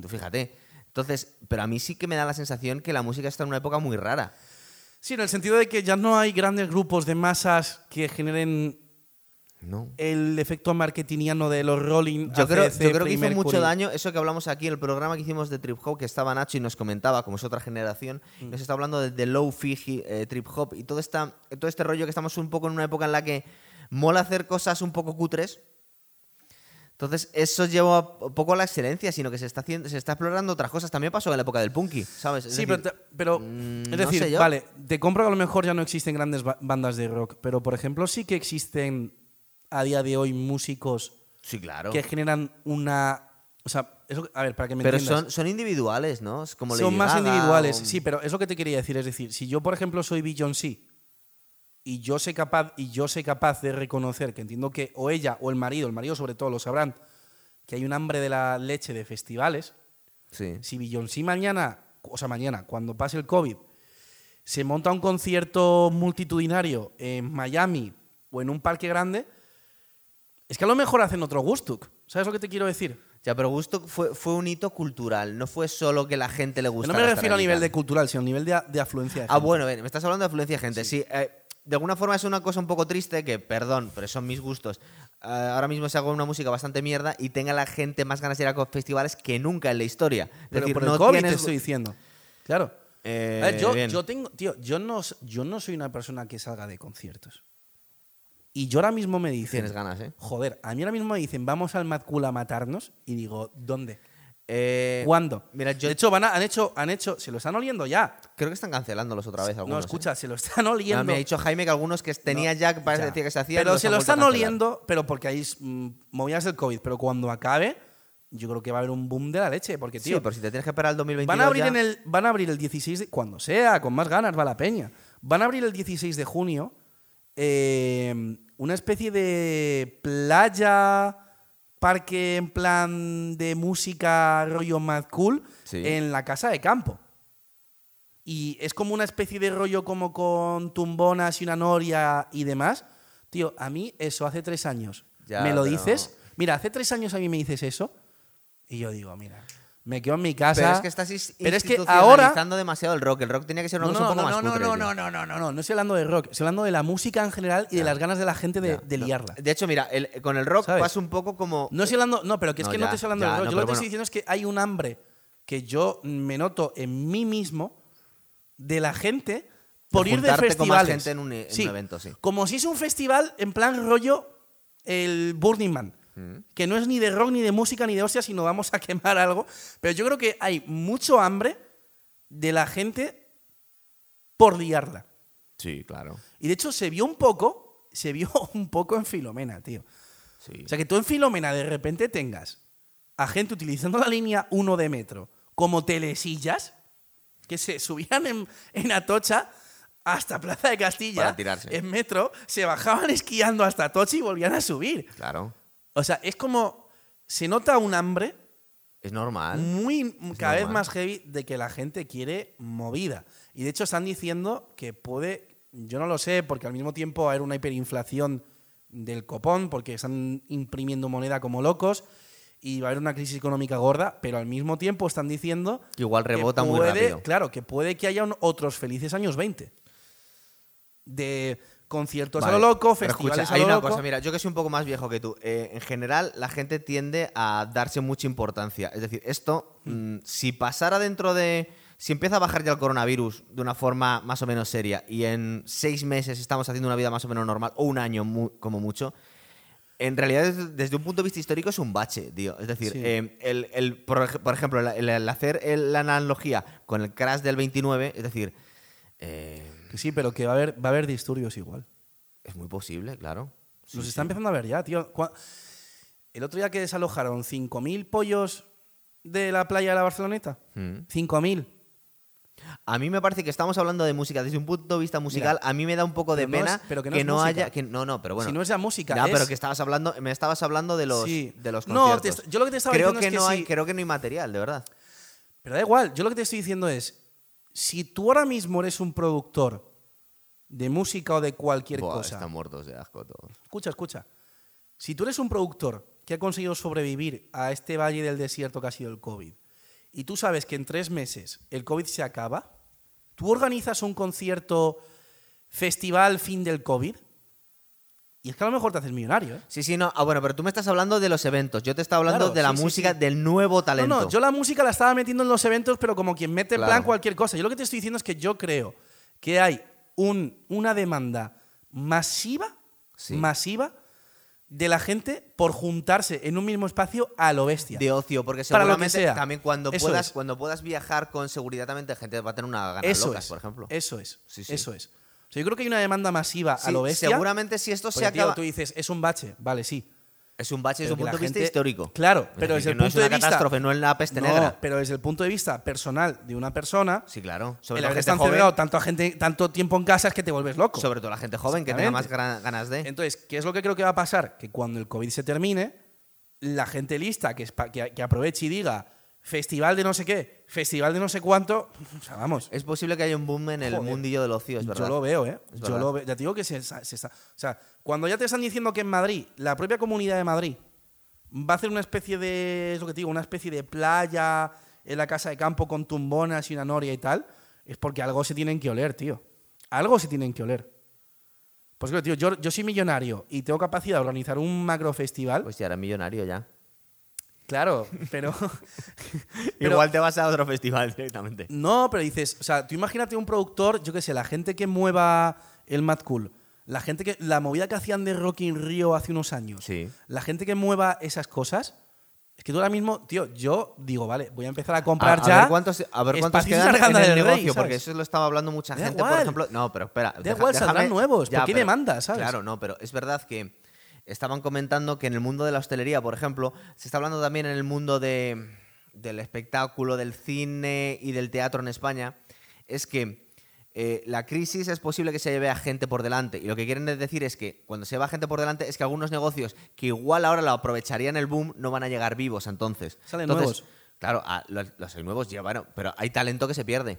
Tú fíjate. Entonces, pero a mí sí que me da la sensación que la música está en una época muy rara. Sí, en el sentido de que ya no hay grandes grupos de masas que generen No. el efecto marketingiano de los Rolling. Yo creo, ACDC, yo creo que hizo mucho daño eso que hablamos aquí en el programa que hicimos de Trip Hop, que estaba Nacho y nos comentaba, como es otra generación, Mm. nos está hablando de, de low fiji Trip Hop y todo, esta, todo este rollo que estamos un poco en una época en la que mola hacer cosas un poco cutres. Entonces, eso lleva poco a la excelencia, sino que se está, haciendo, se está explorando otras cosas. También pasó en la época del punky, ¿sabes? Es Sí, decir, pero, te- pero, mm, es no decir, sé vale, te compro que a lo mejor ya no existen grandes ba- bandas de rock, pero por ejemplo sí que existen a día de hoy músicos Sí, claro. que generan una... O sea, eso, a ver, para que me Pero entiendas. son, son individuales, ¿no? Es como son más individuales, o- sí, pero es lo que te quería decir. Es decir, si yo, por ejemplo, soy Beyoncé y yo sé capaz, y yo sé capaz de reconocer que entiendo que o ella o el marido, el marido sobre todo lo sabrán, que hay un hambre de la leche de festivales, Sí. si Beyoncé mañana, o sea, mañana, cuando pase el COVID, se monta un concierto multitudinario en Miami o en un parque grande, es que a lo mejor hacen otro Gustuk. ¿Sabes lo que te quiero decir? Ya, pero Gusto fue, fue un hito cultural, no fue solo que la gente le gustara. no me refiero a nivel de cultural, sino a nivel de, de afluencia. de Ah, gente. bueno, ven, me estás hablando de afluencia de gente. Sí, eh, de alguna forma es una cosa un poco triste que, perdón, pero son mis gustos. Eh, ahora mismo se haga una música bastante mierda y tenga la gente más ganas de ir a festivales que nunca en la historia. Es Pero decir, por el no COVID te estoy diciendo. Claro. Eh, A ver, yo, bien. yo tengo, tío, yo no, yo no soy una persona que salga de conciertos. Y yo ahora mismo me dicen, Tienes ganas, ¿eh? joder, a mí ahora mismo me dicen, vamos al Mad Cool a matarnos. Y digo, ¿dónde? Eh, ¿Cuándo? Mira, yo De hecho, van a- han hecho, han hecho, se lo están oliendo ya. creo que están cancelándolos otra vez algunos. no, ¿eh? escucha, se lo están oliendo. me ha dicho Jaime que algunos que tenía ya, que parece Ya. decía que se hacían. Pero se lo están oliendo, pero porque hay mm, movidas del COVID. Pero cuando acabe, yo creo que va a haber un boom de la leche. Porque, Sí, tío, pero si te tienes que esperar al 2022 Van a abrir ya- en el van a abrir el 16 de cuando sea, con más ganas va la peña. Van a abrir el 16 de junio eh, una especie de playa parque en plan de música rollo mad cool Sí. en la casa de campo. Y es como una especie de rollo como con tumbonas y una noria y demás. Tío, a mí eso hace tres años. Ya, ¿Me lo dices? Mira, hace tres años a mí me dices eso. Y yo digo, mira, me quedo en mi casa. Pero es que estás Pero es que institucionalizando demasiado el rock. El rock tenía que ser una no, cosa no, un poco no, más no, cutre, no, tío. no, no, no, no, no, no estoy hablando de rock, estoy hablando de la música en general y de Ya. las ganas de la gente de, de no. liarla. De hecho, mira, el- con el rock ¿Sabes? pasa un poco como. No estoy hablando, no, pero que es No, que no ya, te estoy hablando ya, de rock. no, Yo lo que te estoy diciendo es que hay un hambre que yo me noto en mí mismo de la gente por ir de juntarte con más festivales. gente en un- en un evento, sí. Como si es un festival en plan rollo el Burning Man. Que no es ni de rock, ni de música, ni de hostia, sino vamos a [laughs] quemar algo. Pero yo creo que hay mucho hambre de la gente por liarla. Sí, claro. Y de hecho se vio un poco, se vio [laughs] un poco en Filomena, tío. Sí. O sea, que tú en Filomena de repente tengas a gente utilizando la línea 1 de metro como telesillas que se subían en, en Atocha hasta Plaza de Castilla Para tirarse. en metro, se bajaban esquiando hasta Atocha y volvían a subir. Claro. O sea, es como se nota un hambre Es normal. muy cada vez normal. más heavy de que la gente quiere movida. Y de hecho están diciendo que puede, yo no lo sé, porque al mismo tiempo va a haber una hiperinflación del copón porque están imprimiendo moneda como locos y va a haber una crisis económica gorda, pero al mismo tiempo están diciendo Que igual rebota muy puede- rápido. Claro, que puede que haya un- otros felices años 20. De conciertos Vale, a lo loco, festivales escucha, a hay lo una loco. cosa, mira, yo que soy un poco más viejo que tú, eh, en general la gente tiende a darse mucha importancia. Es decir, esto, Hmm. mm, si pasara dentro de... Si empieza a bajar ya el coronavirus de una forma más o menos seria y en seis meses estamos haciendo una vida más o menos normal, o un año mu- como mucho, en realidad desde, un punto de vista histórico es un bache, tío. Es decir, Sí. eh, el, el- por, ej- por ejemplo, el, el hacer el- la analogía con el crash del 29, es decir, eh, Que sí, pero que va a haber, va a haber disturbios igual. es muy posible, claro. Sí, Los sí. está empezando a ver ya, tío. El otro día que desalojaron 5.000 pollos de la playa de la Barceloneta. Mm. 5.000. A mí me parece que estamos hablando de música desde un punto de vista musical. a mí me da un poco de no pena es- pero que no haya. Que, no, no, pero bueno. Si no es la música, Ya, es- pero que estabas hablando, me estabas hablando de los, Sí. de los No, conciertos. te est- yo lo que te estaba creo diciendo que es que no hay, sí. creo que no hay material, de verdad. Pero da igual, yo lo que te estoy diciendo es, si tú ahora mismo eres un productor de música o de cualquier Buah, cosa, Están muertos de asco todos. escucha, escucha, si tú eres un productor que ha conseguido sobrevivir a este valle del desierto que ha sido el COVID, y tú sabes que en tres meses el COVID se acaba, tú organizas un concierto festival fin del COVID, y es que a lo mejor te haces millonario, ¿eh? Sí, sí, no. Ah, bueno, pero tú me estás hablando de los eventos. Yo te estaba hablando Claro, de la sí, sí, música, sí. del nuevo talento. No, no, yo la música la estaba metiendo en los eventos, pero como quien mete Claro. plan cualquier cosa. Yo lo que te estoy diciendo es que yo creo que hay un, una demanda masiva, Sí. masiva, de la gente por juntarse en un mismo espacio a lo bestia. de ocio, porque Para lo que seguramente sea. también cuando Eso puedas, es. cuando puedas viajar con seguridad, también la gente va a tener una ganas eso locas, es, por ejemplo. Eso es, Sí, sí. eso es. O sea, yo creo que hay una demanda masiva a Sí, lo bestia. seguramente si esto se porque, tío, acaba. tú dices, es un bache, vale, sí. Es un bache desde un punto de vista gente- histórico. Claro, pero desde el no punto es una de vista- catástrofe, no es la peste No, negra. pero desde el punto de vista personal de una persona, Sí, claro. Sobre el haber gente estado joven. encerrado tanto, a gente, tanto tiempo en casa es que te vuelves loco. Sobre todo la gente joven que tenga más ganas de. Entonces, ¿qué es lo que creo que va a pasar? Que cuando el COVID se termine, la gente lista que, que, que aproveche y diga festival de no sé qué, festival de no sé cuánto, [laughs] o sea, vamos. Es posible que haya un boom en el Joder. mundillo del ocio, es verdad. Yo lo veo, ¿eh? Es Yo lo veo. Ya te digo que se, se está. O sea, cuando ya te están diciendo que en Madrid, la propia comunidad de Madrid, va a hacer una especie de. Es lo que te digo, una especie de playa en la casa de campo con tumbonas y una noria y tal, es porque algo se tienen que oler, tío. Algo se tienen que oler. Pues claro, tío, yo, yo soy millonario y tengo capacidad de organizar un macro festival. Pues ya eres millonario ya. Claro, [laughs] pero. [laughs] pero- Igual te vas a otro festival directamente. No, pero dices, o sea, tú imagínate un productor, yo qué sé, la gente que mueva el Mad Cool, la gente que. La movida que hacían de Rock in Rio hace unos años. Sí. La gente que mueva esas cosas. Es que tú ahora mismo, tío, yo digo, vale, voy a empezar a comprar a, a ya. ver cuántos, a ver cuántos quedan en el del Rey, negocio, porque ¿sabes? eso lo estaba hablando mucha Da gente, por ejemplo. No, pero espera. Da igual, saldrán nuevos, porque hay pero- demanda, ¿sabes? Claro, no, pero es verdad que estaban comentando que en el mundo de la hostelería, por ejemplo, se está hablando también en el mundo de, del espectáculo, del cine y del teatro en España, es que eh, la crisis es posible que se lleve a gente por delante. Y lo que quieren decir es que cuando se lleva a gente por delante es que algunos negocios que igual ahora lo aprovecharían el boom no van a llegar vivos entonces. Salen Entonces, nuevos. Claro, a- los, los nuevos ya, bueno, pero hay talento que se pierde.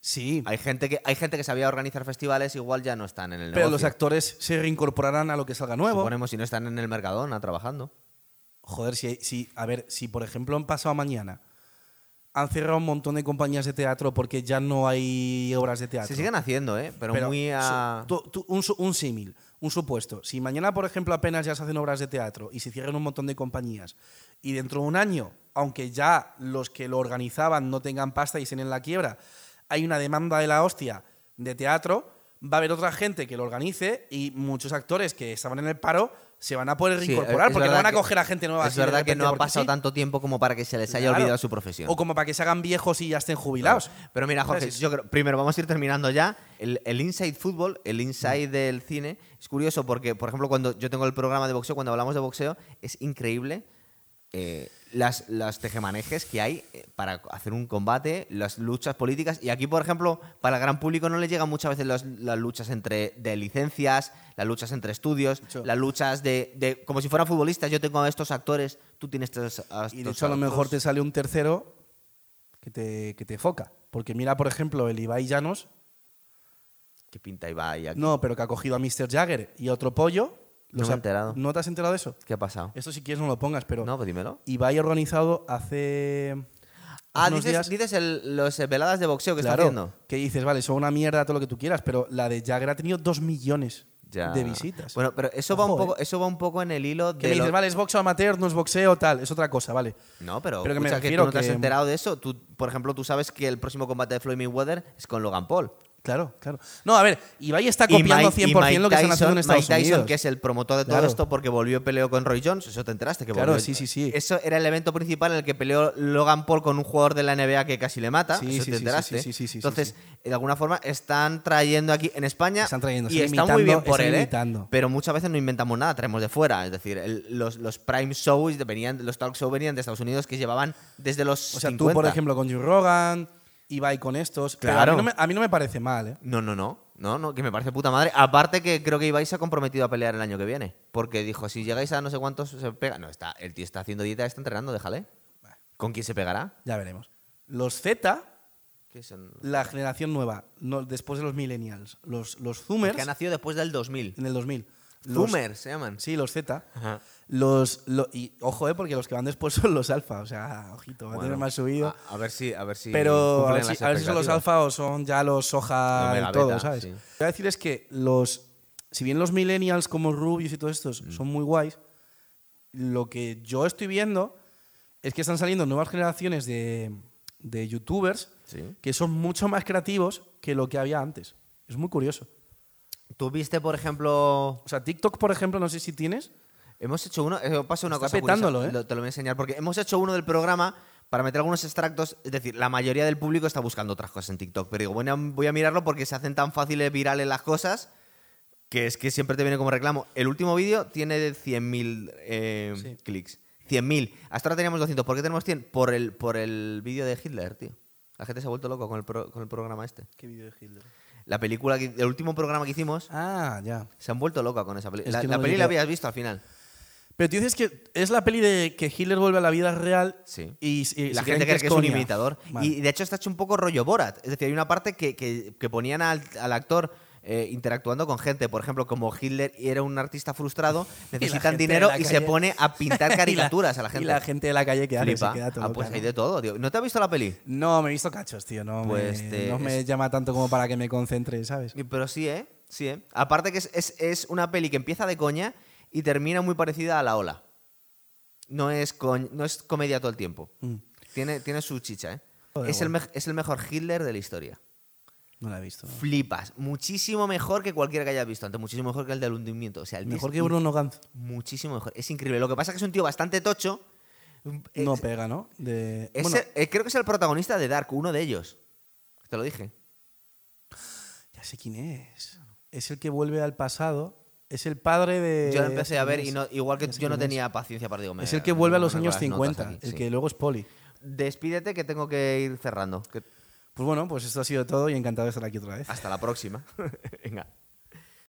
Sí, Hay gente que hay gente que sabía organizar festivales, igual ya no están en el pero los actores se reincorporarán a lo que salga nuevo. Suponemos si no están en el Mercadona trabajando. Joder, si, si, a ver, si por ejemplo en pasado mañana han cerrado un montón de compañías de teatro porque ya no hay obras de teatro. Se siguen haciendo, ¿eh? Pero, Pero muy a... un, su- un símil, un supuesto. Si mañana, por ejemplo, apenas ya se hacen obras de teatro y se cierran un montón de compañías y dentro de un año, aunque ya los que lo organizaban no tengan pasta y estén en la quiebra, hay una demanda de la hostia de teatro, va a haber otra gente que lo organice y muchos actores que estaban en el paro se van a poder reincorporar porque no van a coger a gente nueva. Es así verdad que no ha pasado sí. tanto tiempo como para que se les haya Claro. olvidado su profesión. O como para que se hagan viejos y ya estén jubilados. Pero mira, Jorge, yo creo, primero vamos a ir terminando ya. El, el inside fútbol, el inside del cine, es curioso porque, por ejemplo, cuando yo tengo el programa de boxeo, cuando hablamos de boxeo, es increíble eh, las, las tejemanejes que hay eh, para hacer un combate, las luchas políticas. Y aquí, por ejemplo, para el gran público no le llegan muchas veces las, las luchas entre de licencias, las luchas entre estudios, las luchas de, de- como si fueran futbolistas. Yo tengo a estos actores, tú tienes estos, a Y de estos hecho, a lo mejor te sale un tercero que te, que te foca. Porque mira, por ejemplo, el Ibai Llanos, ¿Qué pinta Ibai aquí? no, pero que ha cogido a Mr. Jagger y a otro pollo, No me he enterado. ¿No te has enterado de eso? ¿Qué ha pasado? Esto si quieres no lo pongas, pero No, pues dímelo. Ibai ha organizado hace Ah, dices, días- dices el- los eh, veladas de boxeo que claro, está haciendo. que dices, vale, son una mierda todo lo que tú quieras, pero la de Jagger ha tenido dos millones Ya. de visitas. Bueno, pero eso va un poco, eso va un poco en el hilo que de me dices, lo- vale, es boxeo amateur, no es boxeo, tal, es otra cosa, vale. No, pero, Pero que me escucha, que refiero tú no te has que- enterado de eso. Tú, por ejemplo, tú sabes que el próximo combate de Floyd Mayweather es con Logan Paul. Claro, claro. No, a ver, Ibai está Y copiando Mike- 100% y Mike lo que están haciendo en Estados Mike Tyson, Unidos. que es el promotor de todo Claro. esto porque volvió y peleó con Roy Jones, eso te enteraste que Claro, volvió- sí, sí, sí. Eso era el evento principal en el que peleó Logan Paul con un jugador de la NBA que casi le mata, Sí, eso sí, te sí, enteraste. sí, sí, sí, sí, sí, Entonces, de alguna forma están trayendo aquí en España Están trayendo, y están está muy bien por él, ¿eh? pero muchas veces no inventamos nada, traemos de fuera, es decir, el- los, los prime shows venían, los talk shows venían de Estados Unidos que llevaban desde los O sea, 50. tú, por ejemplo, con Joe Rogan, Ibai con estos. pero Claro. A mí, no me, a mí no me parece mal, ¿eh? No, no, no. No, no, que me parece puta madre. Aparte que creo que Ibai se ha comprometido a pelear el año que viene. Porque dijo, si llegáis a no sé cuántos se pega. No, está, el tío está haciendo dieta, está entrenando, déjale. ¿Con quién se pegará? Ya veremos. Los Z, ¿Qué son? la generación nueva, no, después de los millennials. Los, los Zoomers, Que ha nacido después del 2000. en el 2000. Los- Zoomers se llaman. Sí, los Z. Ajá. Los, lo- y ojo, eh, porque los que van después [laughs] son los alfa. O sea, ojito, va a tener más subido. A, a ver si, a ver si. pero a ver, si, las a ver si son los alfa o son ya los soja del todo, beta, ¿sabes? sí. Lo que voy a decir es que los. Si bien los millennials como Rubius y todos estos Mm. son muy guays, lo que yo estoy viendo es que están saliendo nuevas generaciones de, de youtubers Sí. que son mucho más creativos que lo que había antes. Es muy curioso. Tú viste, por ejemplo. O sea, TikTok, por ejemplo, no sé si tienes. Hemos hecho uno. eh, pasa una Está cosa. petándolo, curiosa, ¿eh? lo- Te lo voy a enseñar. Porque hemos hecho uno del programa para meter algunos extractos. Es decir, la mayoría del público está buscando otras cosas en TikTok. Pero digo, bueno, voy a mirarlo porque se hacen tan fáciles virales las cosas. Que es que siempre te viene como reclamo. El último vídeo tiene 100.000 eh, Sí. clics. 100.000. Hasta ahora teníamos 200. ¿Por qué tenemos 100? Por el, por el vídeo de Hitler, tío. La gente se ha vuelto loco con el, pro- con el programa este. ¿Qué vídeo de Hitler? La película, que- el último programa que hicimos, Ah, ya. se han vuelto loca con esa película. Es La, que la no peli llegué la a- habías visto al final. Pero tú dices que es la peli de que Hitler vuelve a la vida real Sí. y, la gente cree que es un imitador. Vale. Y de hecho está hecho un poco rollo Borat. Es decir, hay una parte que, que- que ponían al, al actor eh, interactuando con gente. Por ejemplo, como Hitler era un artista frustrado, [laughs] necesitan dinero y se pone a pintar [laughs] caricaturas a la gente. Y la gente de la calle que Flipa. se queda todo ah, pues hay ¿no? de todo, tío. ¿No te has visto la peli? No, me he visto cachos, tío. No, Pues me, te- no me llama tanto como para que me concentre, ¿sabes? Pero sí, ¿eh? Sí, ¿eh? Aparte que es, es- es una peli que empieza de coña y termina muy parecida a La Ola. No es, no es comedia todo el tiempo. Mm, Tiene, tiene su chicha, ¿eh? Joder, es, el bueno. es el mejor Hitler de la historia. no la he visto. ¿no? Flipas. Muchísimo mejor que cualquiera que hayas visto antes. Muchísimo mejor que el del hundimiento. O sea, el Mejor que Bruno Ganz. Muchísimo mejor. Es increíble. Lo que pasa es que es un tío bastante tocho. Es- No pega, ¿no? De, es bueno, el- eh, creo que es el protagonista de Dark, uno de ellos. Te lo dije. ya sé quién es. Es el que vuelve al pasado. Es el padre de. Yo lo empecé a ver ¿quién y no, igual que yo no tenía paciencia para digo, me- Es el que vuelve a me los años las notas 50. aquí, el sí. que luego es poli. Despídete que tengo que ir cerrando. Que- Pues bueno, pues esto ha sido todo y encantado de estar aquí otra vez. Hasta la próxima. [laughs] Venga.